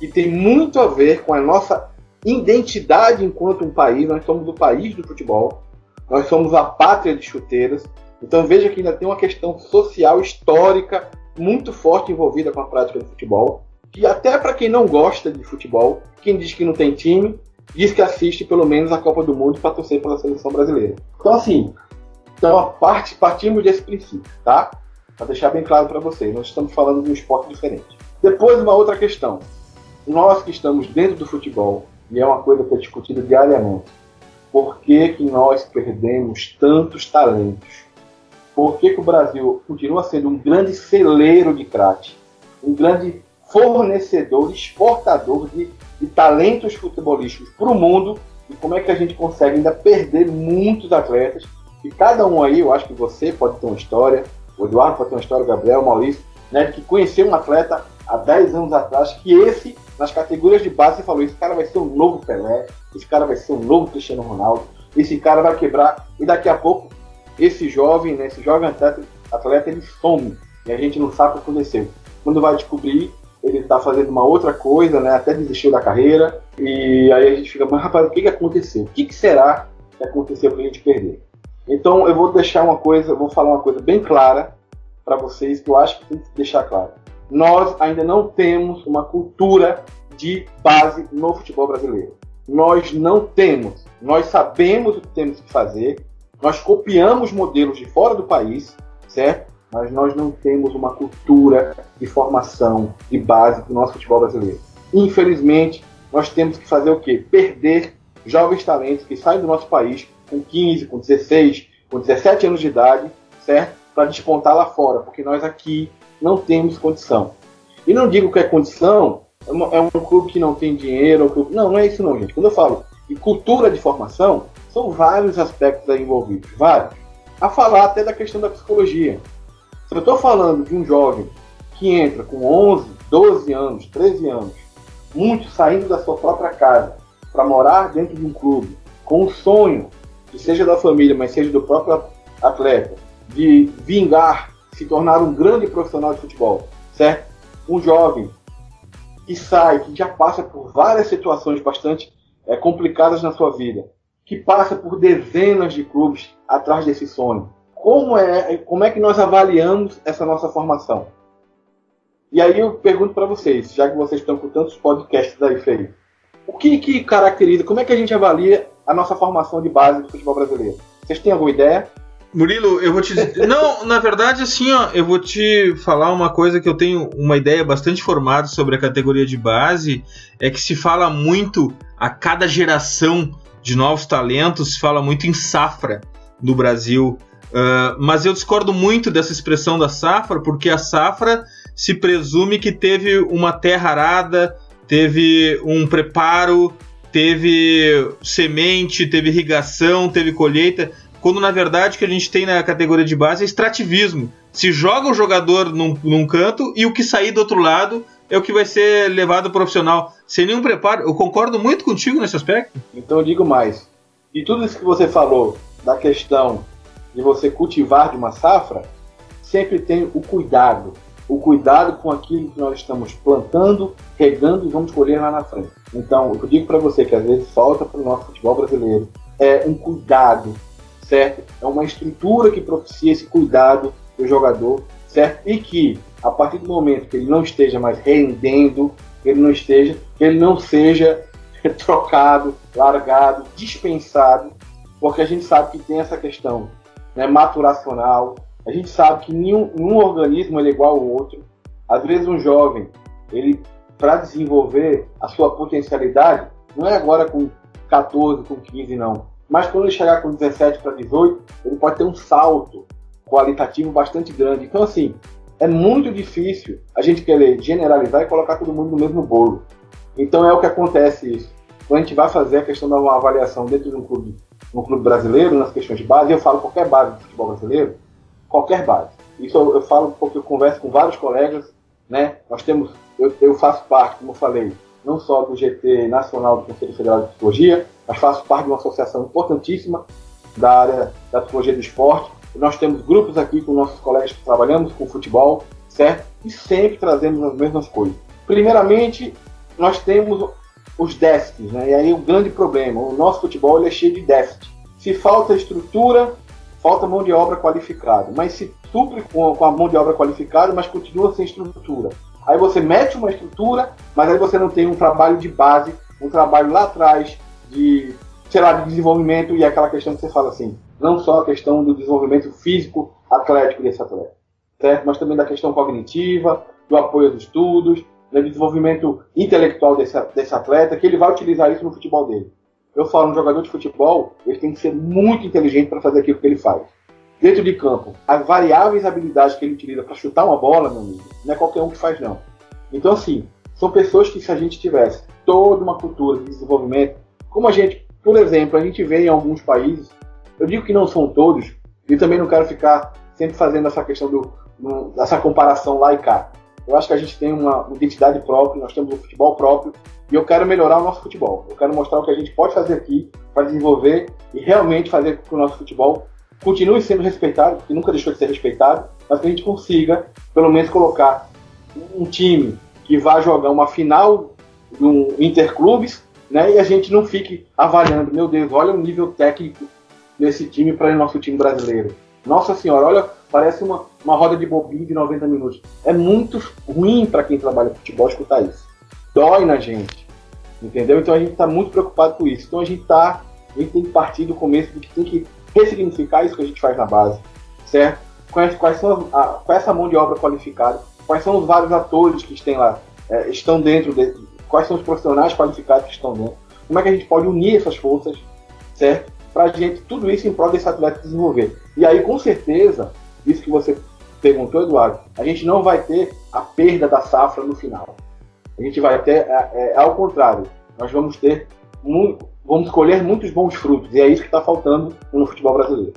e tem muito a ver com a nossa identidade enquanto um país. Nós somos o país do futebol, nós somos a pátria de chuteiras. Então veja que ainda tem uma questão social, histórica, muito forte envolvida com a prática do futebol. Que até para quem não gosta de futebol, quem diz que não tem time, diz que assiste pelo menos a Copa do Mundo para torcer pela seleção brasileira. Então assim, então partimos desse princípio, tá? Para deixar bem claro para vocês, nós estamos falando de um esporte diferente. Depois, uma outra questão. Nós que estamos dentro do futebol, e é uma coisa que é discutida diariamente, por que, que nós perdemos tantos talentos? Por que, que o Brasil continua sendo um grande celeiro de craque, um grande fornecedor, exportador de, de talentos futebolísticos para o mundo, e como é que a gente consegue ainda perder muitos atletas. E cada um aí, eu acho que você pode ter uma história, o Eduardo pode ter uma história, o Gabriel, o Maurício, né, que conheceu um atleta há 10 anos atrás, que esse, nas categorias de base, falou: esse cara vai ser um novo Pelé, esse cara vai ser um novo Cristiano Ronaldo, esse cara vai quebrar, e daqui a pouco, esse jovem, né, esse jovem atleta, atleta ele some, e a gente não sabe o que aconteceu. Quando vai descobrir, ele está fazendo uma outra coisa, né, até desistiu da carreira, e aí a gente fica, mas rapaz, o que, que aconteceu? O que, que será que aconteceu para a gente perder? Então eu vou deixar uma coisa, vou falar uma coisa bem clara para vocês que eu acho que tem que deixar claro. Nós ainda não temos uma cultura de base no futebol brasileiro. Nós não temos. Nós sabemos o que temos que fazer. Nós copiamos modelos de fora do país, certo? Mas nós não temos uma cultura de formação de base do nosso futebol brasileiro. Infelizmente, nós temos que fazer o quê? Perder jovens talentos que saem do nosso país com 15, com 16, com 17 anos de idade, certo? para despontar lá fora, porque nós aqui não temos condição. E não digo que é condição, é, é um clube que não tem dinheiro, não, não é isso não, gente. Quando eu falo de cultura de formação, são vários aspectos aí envolvidos, vários. A falar até da questão da psicologia. Se eu estou falando de um jovem que entra com 11, 12 anos, 13 anos, muito saindo da sua própria casa para morar dentro de um clube, com o sonho, seja da família, mas seja do próprio atleta, de vingar, se tornar um grande profissional de futebol, certo? Um jovem que sai, que já passa por várias situações bastante é, complicadas na sua vida, que passa por dezenas de clubes atrás desse sonho. Como é, como é que nós avaliamos essa nossa formação? E aí eu pergunto para vocês, já que vocês estão com tantos podcasts aí, Feio, o que, que caracteriza, como é que a gente avalia a nossa formação de base do futebol brasileiro? Vocês têm alguma ideia? Murilo, eu vou te dizer. Não, na verdade, assim, ó, eu vou te falar uma coisa que eu tenho uma ideia bastante formada sobre a categoria de base. É que se fala muito a cada geração de novos talentos, se fala muito em safra no Brasil. Uh, mas eu discordo muito dessa expressão da safra, porque a safra se presume que teve uma terra arada, teve um preparo, teve semente, teve irrigação, teve colheita quando na verdade o que a gente tem na categoria de base é extrativismo. Se joga o jogador num, num canto e o que sair do outro lado é o que vai ser levado profissional. Sem nenhum preparo. Eu concordo muito contigo nesse aspecto. Então eu digo mais. E tudo isso que você falou da questão de você cultivar de uma safra, sempre tem o cuidado. O cuidado com aquilo que nós estamos plantando, regando e vamos colher lá na frente. Então, eu digo para você que às vezes falta para o nosso futebol brasileiro é um cuidado certo? É uma estrutura que propicia esse cuidado do jogador, certo? E que, a partir do momento que ele não esteja mais rendendo, ele não esteja, ele não seja trocado, largado, dispensado, porque a gente sabe que tem essa questão né, maturacional, a gente sabe que nenhum, nenhum organismo é igual ao outro. Às vezes um jovem, ele para desenvolver a sua potencialidade, não é agora com 14, com 15, não mas quando ele chegar com 17 para 18, ele pode ter um salto qualitativo bastante grande. Então, assim, é muito difícil a gente querer generalizar e colocar todo mundo no mesmo bolo. Então, é o que acontece isso. Quando a gente vai fazer a questão da uma avaliação dentro de um clube, um clube brasileiro, nas questões de base, eu falo qualquer base do futebol brasileiro, qualquer base. Isso eu, eu falo porque eu converso com vários colegas, né? Nós temos, eu, eu faço parte, como eu falei, não só do GT Nacional do Conselho Federal de Psicologia, mas faço parte de uma associação importantíssima da área da psicologia do esporte. Nós temos grupos aqui com nossos colegas que trabalhamos com futebol, certo? E sempre trazemos as mesmas coisas. Primeiramente, nós temos os déficits, né? E aí o grande problema, o nosso futebol é cheio de déficit. Se falta estrutura, falta mão de obra qualificada. Mas se supre com a mão de obra qualificada, mas continua sem estrutura. Aí você mete uma estrutura, mas aí você não tem um trabalho de base, um trabalho lá atrás de, sei lá, de desenvolvimento e aquela questão que você fala assim, não só a questão do desenvolvimento físico atlético desse atleta, certo? Mas também da questão cognitiva, do apoio aos estudos, do desenvolvimento intelectual desse, desse atleta, que ele vai utilizar isso no futebol dele. Eu falo, um jogador de futebol, ele tem que ser muito inteligente para fazer aquilo que ele faz. Dentro de campo, as variáveis habilidades que ele utiliza para chutar uma bola, meu amigo, não é qualquer um que faz, não. Então, assim, são pessoas que se a gente tivesse toda uma cultura de desenvolvimento, como a gente Por exemplo, a gente vê em alguns países, eu digo que não são todos, e também não quero ficar sempre fazendo essa questão do, dessa comparação lá e cá. Eu acho que a gente tem uma identidade própria, nós temos um futebol próprio, e eu quero melhorar o nosso futebol. Eu quero mostrar o que a gente pode fazer aqui para desenvolver e realmente fazer com que o nosso futebol continue sendo respeitado, que nunca deixou de ser respeitado, mas que a gente consiga, pelo menos, colocar um time que vai jogar uma final do Interclubes, né? E a gente não fique avaliando, meu Deus, olha o nível técnico desse time para o nosso time brasileiro. Nossa senhora, olha, parece uma, uma roda de bobinho de 90 minutos. É muito ruim para quem trabalha futebol escutar isso. Dói na gente. Entendeu? Então a gente está muito preocupado com isso. Então a gente tá. A gente tem que partir do começo do que tem que ressignificar isso que a gente faz na base. Certo? Quais, quais são a, qual é essa mão de obra qualificada? Quais são os vários atores que estão lá, é, estão dentro de, quais são os profissionais qualificados que estão dentro? Como é que a gente pode unir essas forças, certo? Para a gente, tudo isso em prol desse atleta desenvolver. E aí, com certeza, isso que você perguntou, Eduardo, a gente não vai ter a perda da safra no final. A gente vai ter, é, é, ao contrário, nós vamos ter, muito, vamos colher muitos bons frutos. E é isso que está faltando no futebol brasileiro.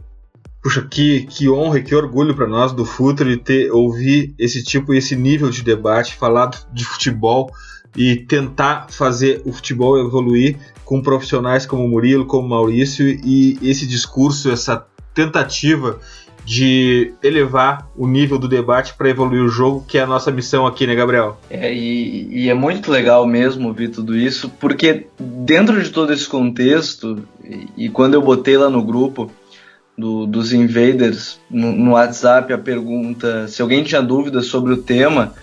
Puxa, que, que honra e que orgulho para nós do Futre ter ouvir esse tipo, esse nível de debate, falar de futebol e tentar fazer o futebol evoluir com profissionais como Murilo, como Maurício e esse discurso, essa tentativa de elevar o nível do debate para evoluir o jogo, que é a nossa missão aqui, né, Gabriel? É, e, e, é muito legal mesmo ouvir tudo isso, porque dentro de todo esse contexto, e, e quando eu botei lá no grupo do, dos invaders no, no WhatsApp a pergunta se alguém tinha dúvidas sobre o tema,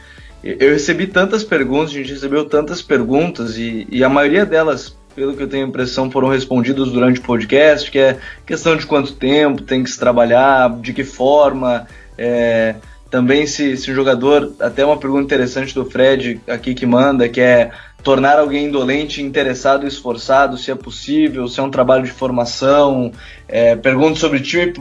eu recebi tantas perguntas, a gente recebeu tantas perguntas e, e, a maioria delas, pelo que eu tenho a impressão, foram respondidas durante o podcast, que é questão de quanto tempo tem que se trabalhar, de que forma, é, também se, se o jogador, até uma pergunta interessante do Fred aqui que manda, que é tornar alguém indolente, interessado e esforçado, se é possível, se é um trabalho de formação, é, pergunta sobre time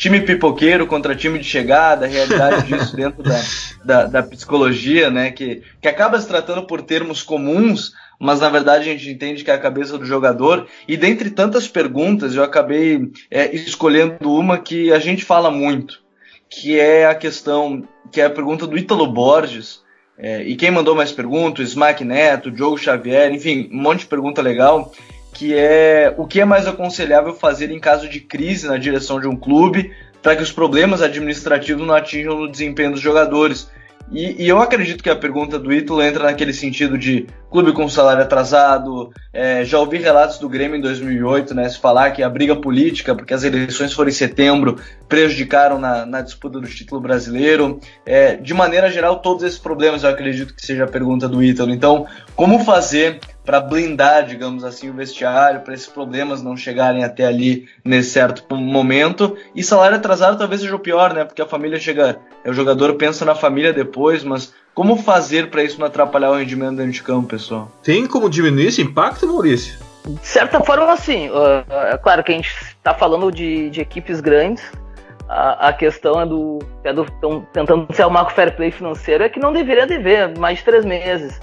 time pipoqueiro contra time de chegada, a realidade disso dentro da, da, da, psicologia, né? Que, que acaba se tratando por termos comuns, mas na verdade a gente entende que é a cabeça do jogador. E dentre tantas perguntas, eu acabei é, escolhendo uma que a gente fala muito, que é a questão, que é a pergunta do Ítalo Borges. É, e quem mandou mais perguntas? Smack Neto, Diogo Xavier, enfim, um monte de pergunta legal que é o que é mais aconselhável fazer em caso de crise na direção de um clube para que os problemas administrativos não atinjam o desempenho dos jogadores. E, e, eu acredito que a pergunta do Ítalo entra naquele sentido de clube com salário atrasado. É, já ouvi relatos do Grêmio em 2008, né, se falar que a briga política, porque as eleições foram em setembro, prejudicaram na, na disputa do título brasileiro. É, de maneira geral, todos esses problemas eu acredito que seja a pergunta do Ítalo. Então, como fazer para blindar, digamos assim, o vestiário, para esses problemas não chegarem até ali nesse certo momento. E salário atrasado talvez seja o pior, né? Porque a família chega, o jogador pensa na família depois, mas como fazer para isso não atrapalhar o rendimento dentro de campo, pessoal? Tem como diminuir esse impacto, Maurício? De certa forma, assim, é claro que a gente está falando de, de, equipes grandes. A, questão é do, é do tentando ser o marco fair play financeiro é que não deveria dever mais de três meses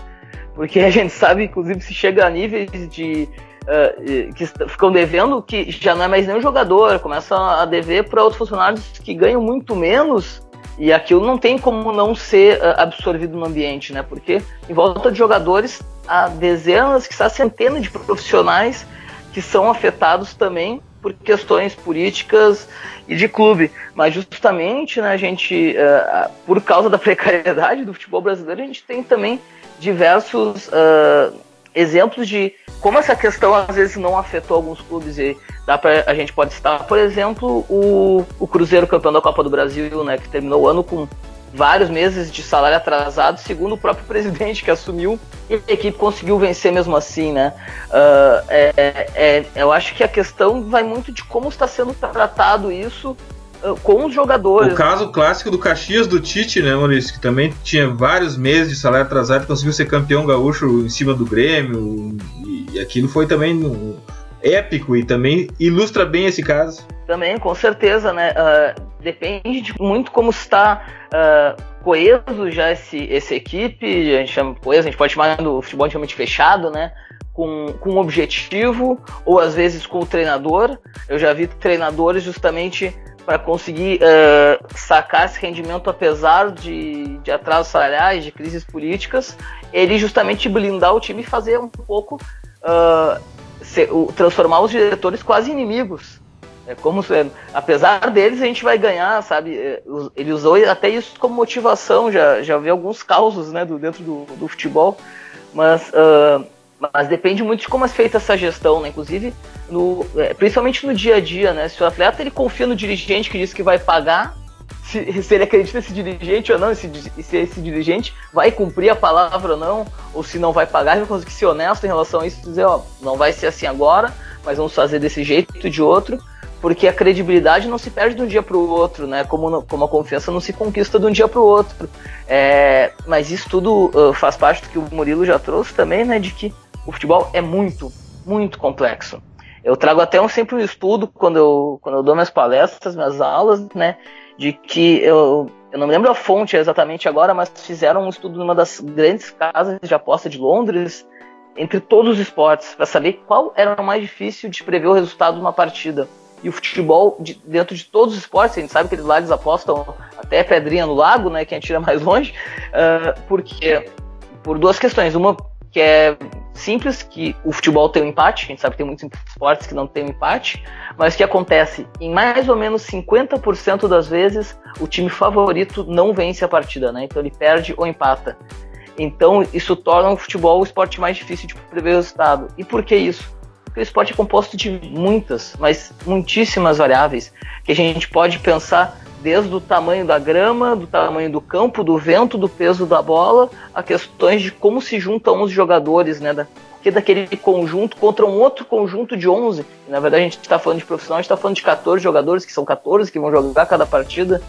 porque a gente sabe, inclusive, se chega a níveis de. Uh, que ficam devendo, que já não é mais nem um jogador, começa a dever para outros funcionários que ganham muito menos, e aquilo não tem como não ser uh, absorvido no ambiente, né? Porque em volta de jogadores há dezenas, que há centenas de profissionais que são afetados também por questões políticas e de clube. Mas justamente, né, a gente, uh, por causa da precariedade do futebol brasileiro, a gente tem também diversos uh, exemplos de como essa questão às vezes não afetou alguns clubes e dá pra, a gente pode citar, por exemplo, o, o Cruzeiro campeão da Copa do Brasil, né, que terminou o ano com vários meses de salário atrasado, segundo o próprio presidente que assumiu, e a equipe conseguiu vencer mesmo assim, né? Uh, é, é, eu acho que a questão vai muito de como está sendo tratado isso com os jogadores. O caso clássico do Caxias do Tite, né, Maurício? Que também tinha vários meses de salário atrasado e conseguiu ser campeão gaúcho em cima do Grêmio. E aquilo foi também épico e também ilustra bem esse caso. Também, com certeza, né? Uh, depende de muito como está uh, coeso já esse, essa equipe. A gente chama coeso, a gente pode chamar do futebol realmente fechado, né? com, com um objetivo, ou às vezes com o treinador. Eu já vi treinadores justamente para conseguir uh, sacar esse rendimento apesar de, de atrasos salariais, de crises políticas, ele justamente blindar o time e fazer um pouco uh, o, transformar os diretores quase inimigos. É como se, apesar deles, a gente vai ganhar, sabe? É, ele usou até isso como motivação, já, já vi alguns causos né, do, dentro do, do futebol, mas, uh, mas depende muito de como é feita essa gestão, né? Inclusive, no, é, principalmente no dia a dia, né? Se o atleta ele confia no dirigente que diz que vai pagar, se, se ele acredita nesse dirigente ou não, se, se esse dirigente vai cumprir a palavra ou não, ou se não vai pagar, ele vai conseguir ser honesto em relação a isso, dizer, ó, não vai ser assim agora, mas vamos fazer desse jeito de outro, porque a credibilidade não se perde de um dia para o outro, né? Como, como a confiança não se conquista de um dia para o outro. É, mas isso tudo uh, faz parte do que o Murilo já trouxe também, né? De que o futebol é muito, muito complexo. Eu trago até um, sempre um estudo quando eu, quando eu dou minhas palestras, minhas aulas, né? De que eu, eu não me lembro a fonte exatamente agora, mas fizeram um estudo numa das grandes casas de aposta de Londres, entre todos os esportes, para saber qual era o mais difícil de prever o resultado de uma partida. E o futebol, de, dentro de todos os esportes, a gente sabe que eles lá eles apostam até pedrinha no lago, né? Quem atira mais longe, uh, porque por duas questões. Uma que é simples, que o futebol tem um empate, a gente sabe que tem muitos esportes que não tem um empate, mas que acontece em mais ou menos 50% das vezes o time favorito não vence a partida, né? Então ele perde ou empata. Então isso torna o futebol o esporte mais difícil de prever o resultado. E por que isso? Porque o esporte é composto de muitas, mas muitíssimas variáveis que a gente pode pensar desde o tamanho da grama, do tamanho do campo, do vento, do peso da bola, a questões de como se juntam os jogadores, né? Que daquele conjunto contra um outro conjunto de 11. E, na verdade, a gente está falando de profissional, a gente está falando de 14 jogadores, que são 14 que vão jogar cada partida.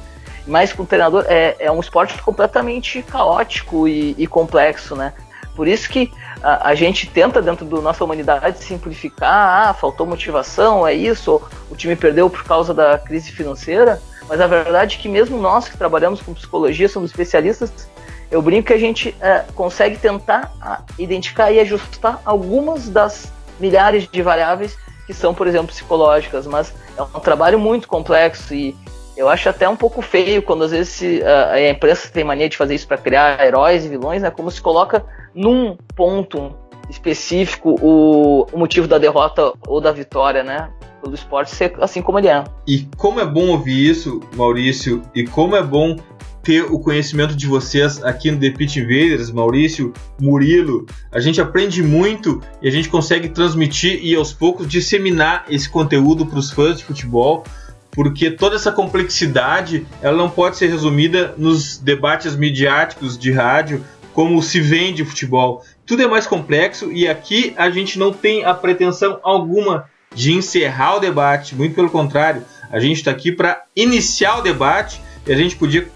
Mas com o treinador é, é um esporte completamente caótico e, e complexo, né? Por isso que a, a, gente tenta, dentro da nossa humanidade, simplificar, ah, faltou motivação, é isso, o time perdeu por causa da crise financeira, mas a verdade é que mesmo nós que trabalhamos com psicologia, somos especialistas, eu brinco que a gente é, consegue tentar identificar e ajustar algumas das milhares de variáveis que são, por exemplo, psicológicas, mas é um trabalho muito complexo e eu acho até um pouco feio quando às vezes se, a, a imprensa tem mania de fazer isso para criar heróis e vilões, né? Como se coloca num ponto específico o, o motivo da derrota ou da vitória, né? pelo esporte ser assim como ele é. E como é bom ouvir isso, Maurício, e como é bom ter o conhecimento de vocês aqui no The Pit Invaders, Maurício, Murilo. A gente aprende muito e a gente consegue transmitir e aos poucos disseminar esse conteúdo para os fãs de futebol, porque toda essa complexidade ela não pode ser resumida nos debates midiáticos de rádio como se vende futebol. Tudo é mais complexo e aqui a gente não tem a pretensão alguma de encerrar o debate, muito pelo contrário, a gente está aqui para iniciar o debate e a gente podia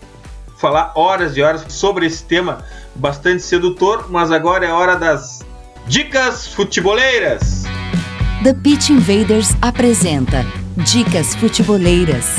falar horas e horas sobre esse tema bastante sedutor, mas agora é hora das dicas futeboleiras. The Pitch Invaders apresenta Dicas Futeboleiras.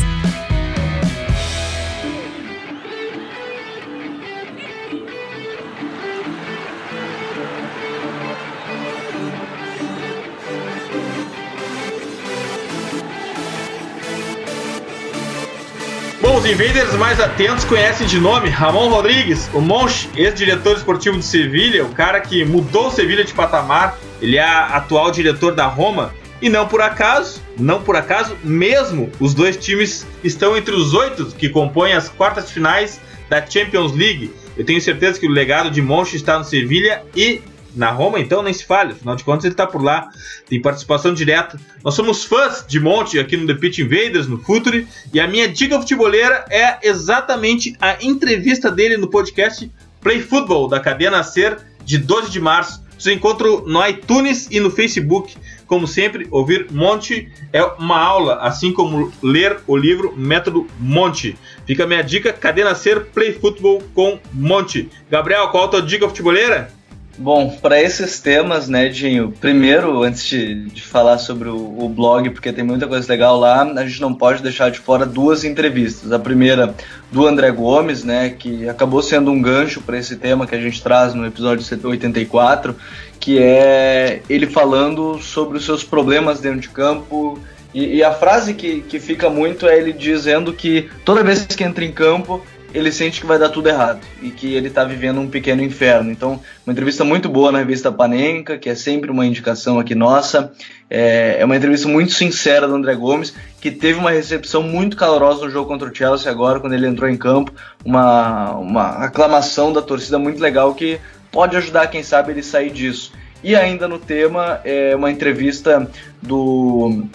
Os invaders mais atentos conhecem de nome Ramon Rodrigues, o Monche, ex-diretor esportivo de Sevilha, o cara que mudou Sevilha de patamar. Ele é atual diretor da Roma. E não por acaso, não por acaso, mesmo os dois times estão entre os oito que compõem as quartas finais da Champions League. Eu tenho certeza que o legado de Monche está no Sevilha e na Roma, então, nem se fale. Afinal de contas, ele está por lá. Tem participação direta. Nós somos fãs de Monte aqui no The Pitch Invaders, no Futuri. E a minha dica futeboleira é exatamente a entrevista dele no podcast Play Football, da cadeia Nascer, de 12 de março. Você encontra no iTunes e no Facebook. Como sempre, ouvir Monte é uma aula, assim como ler o livro Método Monte. Fica a minha dica, Cadê Nascer Play Football com Monte. Gabriel, qual a tua dica futeboleira? Bom, para esses temas, né, Dinho, primeiro, antes de, de falar sobre o, o, blog, porque tem muita coisa legal lá, a gente não pode deixar de fora duas entrevistas. A primeira do André Gomes, né, que acabou sendo um gancho para esse tema que a gente traz no episódio 84, que é ele falando sobre os seus problemas dentro de campo. E, e a frase que, que fica muito é ele dizendo que toda vez que entra em campo, ele sente que vai dar tudo errado e que ele está vivendo um pequeno inferno. Então, uma entrevista muito boa na revista Panenka, que é sempre uma indicação aqui nossa. É, é uma entrevista muito sincera do André Gomes, que teve uma recepção muito calorosa no jogo contra o Chelsea agora, quando ele entrou em campo. Uma, uma aclamação da torcida muito legal que pode ajudar, quem sabe, ele sair disso. E ainda no tema, é uma entrevista do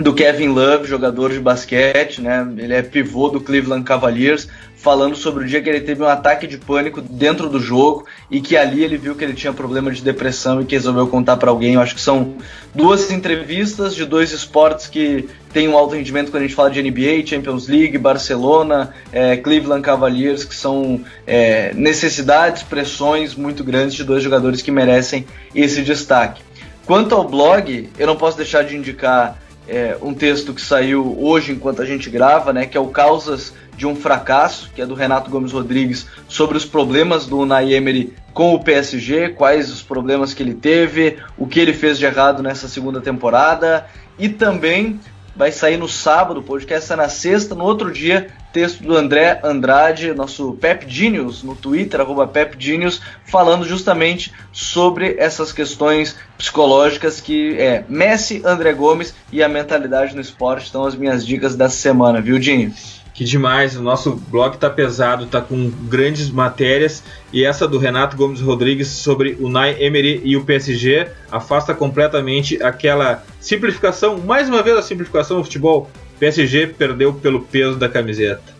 do Kevin Love, jogador de basquete, né? Ele é pivô do Cleveland Cavaliers, falando sobre o dia que ele teve um ataque de pânico dentro do jogo e que ali ele viu que ele tinha problema de depressão e que resolveu contar para alguém. Eu acho que são duas entrevistas de dois esportes que têm um alto rendimento quando a gente fala de NBA, Champions League, Barcelona, é, Cleveland Cavaliers, que são é, necessidades, pressões muito grandes de dois jogadores que merecem esse destaque. Quanto ao blog, eu não posso deixar de indicar é, um texto que saiu hoje enquanto a gente grava, né, que é o Causas de um Fracasso, que é do Renato Gomes Rodrigues, sobre os problemas do Unai Emery com o PSG, quais os problemas que ele teve, o que ele fez de errado nessa segunda temporada, e também vai sair no sábado, o podcast é na sexta, no outro dia, texto do André Andrade, nosso Pep Genius, no Twitter, arroba Pep Genius, falando justamente sobre essas questões psicológicas que é Messi, André Gomes e a mentalidade no esporte, estão as minhas dicas dessa semana, viu, Dinho? Que demais, o nosso blog tá pesado, tá com grandes matérias e essa do Renato Gomes Rodrigues sobre o Nai Emery e o PSG afasta completamente aquela simplificação, mais uma vez a simplificação do futebol. PSG perdeu pelo peso da camiseta.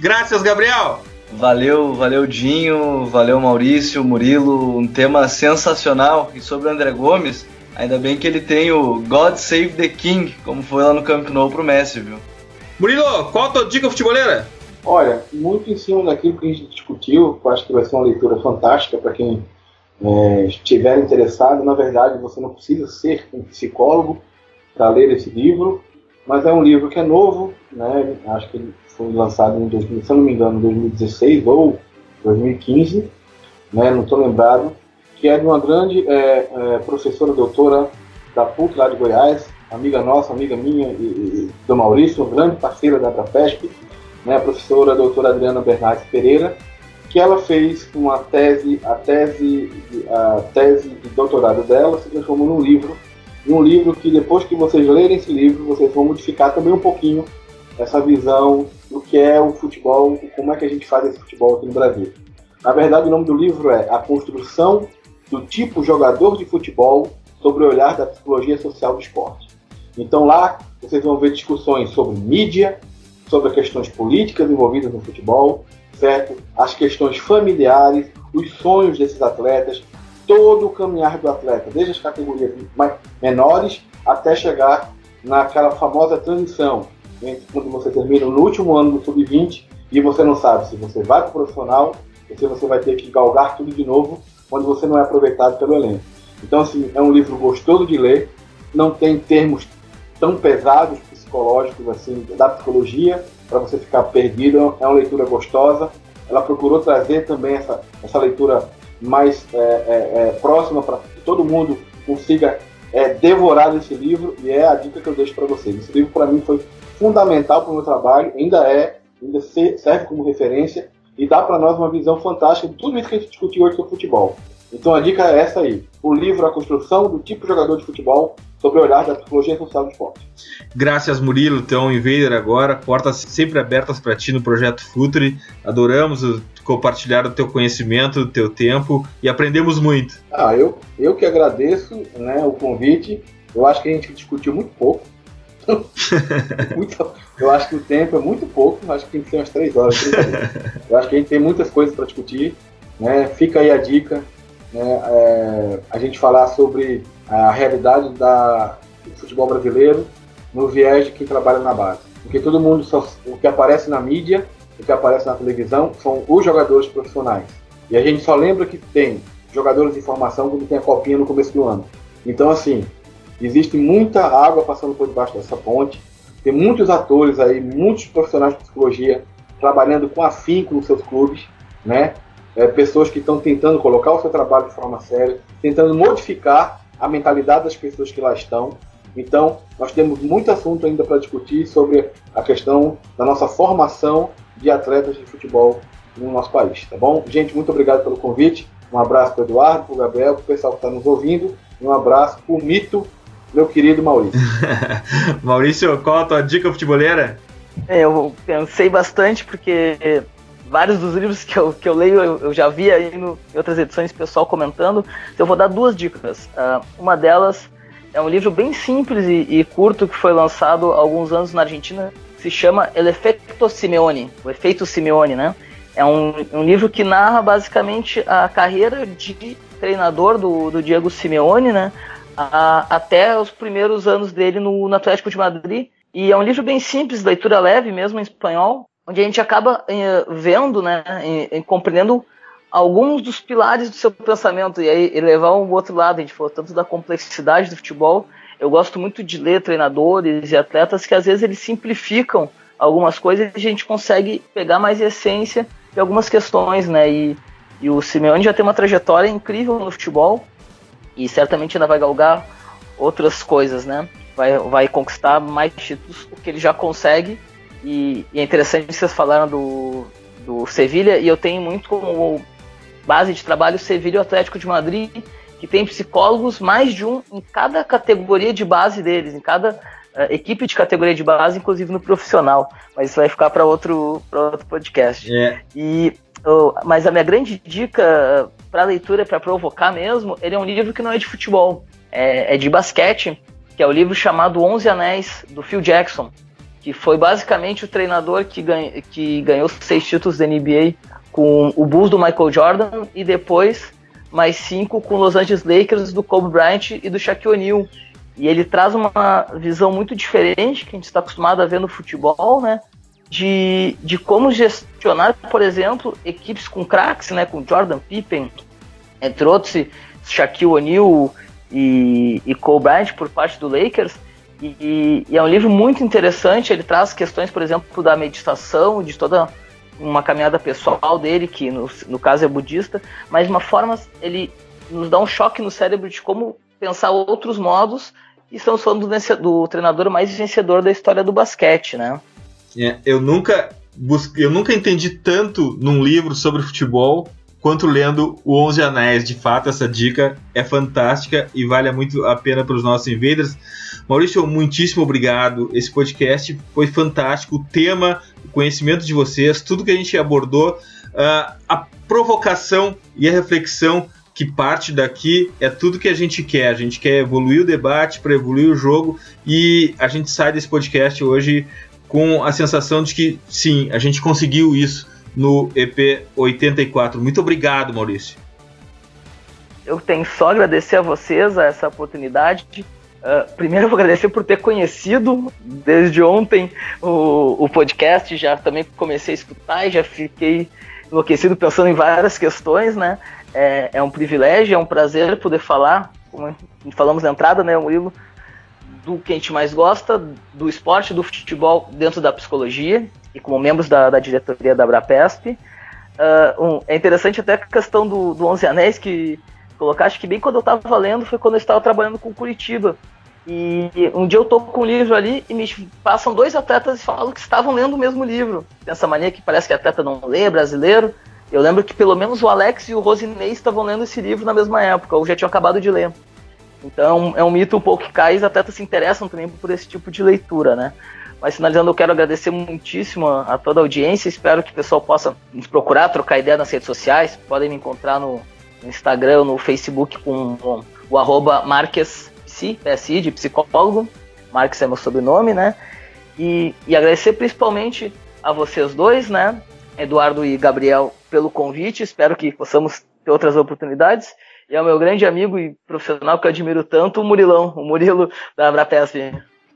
Graças, Gabriel! Valeu, valeu Dinho, valeu Maurício, Murilo, um tema sensacional. E sobre o André Gomes, ainda bem que ele tem o God Save the King, como foi lá no Camp Nou pro Messi, viu? Murilo, qual a tua dica futeboleira? Olha, muito em cima daquilo que a gente discutiu, eu acho que vai ser uma leitura fantástica para quem é, estiver interessado. Na verdade, você não precisa ser um psicólogo para ler esse livro, mas é um livro que é novo, né? acho que ele foi lançado em 2000, se não me engano, 2016 ou 2015, né? não estou lembrado, que é de uma grande é, é, professora doutora da PUC lá de Goiás, amiga nossa, amiga minha e, e do Maurício, grande parceira da ABRAPESP, né, a professora a doutora Adriana Bernardes Pereira, que ela fez uma tese, a tese, a tese de doutorado dela se transformou num livro, num livro que depois que vocês lerem esse livro, vocês vão modificar também um pouquinho essa visão do que é o futebol como é que a gente faz esse futebol aqui no Brasil. Na verdade, o nome do livro é A Construção do Tipo Jogador de Futebol sobre o Olhar da Psicologia Social do Esporte. Então lá vocês vão ver discussões sobre mídia, sobre questões políticas envolvidas no futebol, certo? As questões familiares, os sonhos desses atletas, todo o caminhar do atleta, desde as categorias mais menores até chegar naquela famosa transição entre quando você termina no último ano do sub-20 e você não sabe se você vai para o profissional ou se você vai ter que galgar tudo de novo quando você não é aproveitado pelo elenco. Então, assim, é um livro gostoso de ler, não tem termos tão pesados psicológicos assim da psicologia para você ficar perdido. É uma leitura gostosa. Ela procurou trazer também essa, essa leitura mais é, é, é, próxima para que todo mundo consiga é, devorar esse livro e é a dica que eu deixo para vocês. Esse livro para mim foi fundamental para o meu trabalho, ainda é, ainda serve como referência e dá para nós uma visão fantástica de tudo isso que a gente discutiu hoje sobre futebol. Então a dica é essa aí: o livro A Construção do Tipo Jogador de Futebol sobre o olhar da psicologia social do esporte. Graças, Murilo, teu Invader agora, portas sempre abertas para ti no projeto Futuri. Adoramos compartilhar o teu conhecimento, o teu tempo e aprendemos muito. Ah, eu, eu que agradeço né, o convite. Eu acho que a gente discutiu muito pouco. muito, eu acho que o tempo é muito pouco, acho que tem que ser umas três horas. Horas. Eu acho que a gente tem muitas coisas para discutir. Né? Fica aí a dica, né? É, a gente falar sobre a realidade da, do futebol brasileiro no viés de quem trabalha na base. Porque todo mundo, só, o que aparece na mídia, o que aparece na televisão, são os jogadores profissionais. E a gente só lembra que tem jogadores em formação quando tem a copinha no começo do ano. Então, assim, existe muita água passando por debaixo dessa ponte. Tem muitos atores aí, muitos profissionais de psicologia trabalhando com afinco nos seus clubes, né? É, pessoas que estão tentando colocar o seu trabalho de forma séria, tentando modificar a mentalidade das pessoas que lá estão. Então, nós temos muito assunto ainda para discutir sobre a questão da nossa formação de atletas de futebol no nosso país, tá bom? Gente, muito obrigado pelo convite. Um abraço para o Eduardo, para o Gabriel, para o pessoal que está nos ouvindo. Um abraço para o Mito, meu querido Maurício. Maurício, qual a tua dica futeboleira? É, eu pensei bastante porque vários dos livros que eu, que eu leio eu, eu já vi aí no, em outras edições pessoal comentando. Então eu vou dar duas dicas. Uh, uma delas é um livro bem simples e, e, curto que foi lançado há alguns anos na Argentina. Se chama El Efecto Simeone, o efeito Simeone, né? É um, um livro que narra basicamente a carreira de treinador do, do Diego Simeone, né? A, até os primeiros anos dele no, no Atlético de Madrid. E é um livro bem simples, leitura leve mesmo em espanhol, onde a gente acaba eh, vendo, né, e, compreendendo alguns dos pilares do seu pensamento e aí levar um outro lado. A gente falou tanto da complexidade do futebol. Eu gosto muito de ler treinadores e atletas que às vezes eles simplificam algumas coisas e a gente consegue pegar mais essência de algumas questões, né? E, e o Simeone já tem uma trajetória incrível no futebol e certamente ainda vai galgar outras coisas, né? Vai, vai conquistar mais títulos do que ele já consegue. E, e é interessante que vocês falaram do, do Sevilha, e eu tenho muito como base de trabalho o Sevilha e o Atlético de Madrid, que tem psicólogos, mais de um em cada categoria de base deles, em cada uh, equipe de categoria de base, inclusive no profissional. Mas isso vai ficar para outro, outro podcast. É. E, uh, mas a minha grande dica para leitura, para provocar mesmo, ele é um livro que não é de futebol, é, é de basquete, que é o livro chamado Onze Anéis, do Phil Jackson, que foi basicamente o treinador que, ganha, que ganhou seis títulos da NBA com o Bulls do Michael Jordan e depois mais cinco com Los Angeles Lakers do Kobe Bryant e do Shaquille O'Neal. E ele traz uma visão muito diferente que a gente está acostumado a ver no futebol, né? De, de como gestionar, por exemplo, equipes com craques, né? Com Jordan Pippen, entre outros, Shaquille O'Neal e, e Kobe Bryant por parte do Lakers. E, e, é um livro muito interessante. Ele traz questões, por exemplo, da meditação, de toda uma caminhada pessoal dele, que no, no caso é budista, mas de uma forma ele nos dá um choque no cérebro de como pensar outros modos. E estamos falando do, do treinador mais vencedor da história do basquete, né? É, eu nunca eu nunca entendi tanto num livro sobre futebol quanto lendo o Onze Anéis. De fato, essa dica é fantástica e vale muito a pena para os nossos invaders. Maurício, muitíssimo obrigado. Esse podcast foi fantástico. O tema, o conhecimento de vocês, tudo que a gente abordou, uh, a provocação e a reflexão que parte daqui é tudo que a gente quer. A gente quer evoluir o debate para evoluir o jogo e a gente sai desse podcast hoje com a sensação de que sim, a gente conseguiu isso no EP 84. Muito obrigado, Maurício. Eu tenho só agradecer a vocês a essa oportunidade Uh, primeiro eu vou agradecer por ter conhecido desde ontem o, o podcast, já também comecei a escutar e já fiquei enlouquecido pensando em várias questões, né? É, é um privilégio, é um prazer poder falar, como falamos na entrada, né, Murilo, do que a gente mais gosta, do esporte, do futebol dentro da psicologia e como membros da, da diretoria da Abrapesp. Uh, um, é interessante até a questão do, do Onze Anéis que colocar, acho que bem quando eu estava lendo foi quando eu estava trabalhando com Curitiba. E um dia eu tô com um livro ali e me passam dois atletas e falam que estavam lendo o mesmo livro. Dessa mania que parece que atleta não lê, brasileiro. Eu lembro que pelo menos o Alex e o Rosinei estavam lendo esse livro na mesma época, ou já tinham acabado de ler. Então é um mito um pouco que cai os atletas se interessam também por esse tipo de leitura, né? Mas finalizando, eu quero agradecer muitíssimo a toda a audiência. Espero que o pessoal possa nos procurar, trocar ideia nas redes sociais. Podem me encontrar no Instagram, no Facebook com o arroba Marques Psi, de psicólogo. Marques é meu sobrenome, né? E, e agradecer principalmente a vocês dois, né? Eduardo e Gabriel, pelo convite. Espero que possamos ter outras oportunidades. E ao meu grande amigo e profissional que eu admiro tanto, o Murilão, o Murilo da Abrapesp.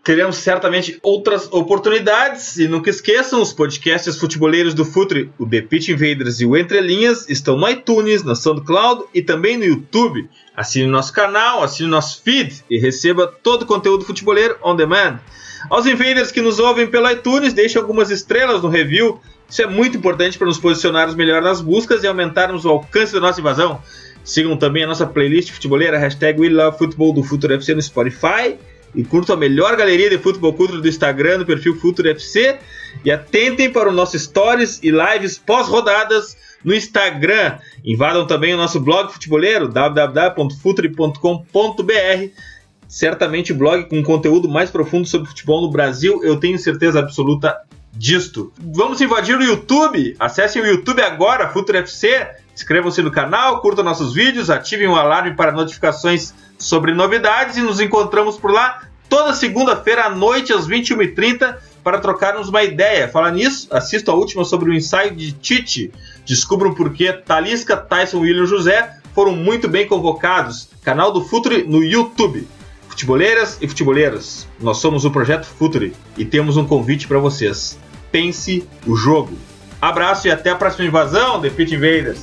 Teremos certamente outras oportunidades. E nunca esqueçam, os podcasts futeboleiros do Futre, o The Pitch Invaders e o Entre Linhas, estão no iTunes, na SoundCloud e também no YouTube. Assine nosso canal, assine nosso feed e receba todo o conteúdo futeboleiro on demand. Aos invaders que nos ouvem pelo iTunes, deixem algumas estrelas no review. Isso é muito importante para nos posicionarmos melhor nas buscas e aumentarmos o alcance da nossa invasão. Sigam também a nossa playlist futeboleira, hashtag WeLoveFootball do Futuro FC no Spotify. E curtam a melhor galeria de futebol cultura do Instagram, no perfil Futuro FC. E atentem para o nosso stories e lives pós-rodadas no Instagram. Invadam também o nosso blog futeboleiro, www.futre.com.br. Certamente blog com conteúdo mais profundo sobre futebol no Brasil, eu tenho certeza absoluta disto. Vamos invadir o YouTube? Acessem o YouTube agora, Futuro FC. Inscrevam-se no canal, curtam nossos vídeos, ativem o alarme para notificações sobre novidades e nos encontramos por lá toda segunda-feira à noite às 21h30 para trocarmos uma ideia. Falar nisso, assista a última sobre o ensaio de Tite. Descubram por que Talisca, Tyson William José foram muito bem convocados. Canal do Futuri no YouTube. Futeboleiras e futeboleiros, nós somos o Projeto Futuri e temos um convite para vocês. Pense o jogo. Abraço e até a próxima invasão, The Pit Invaders.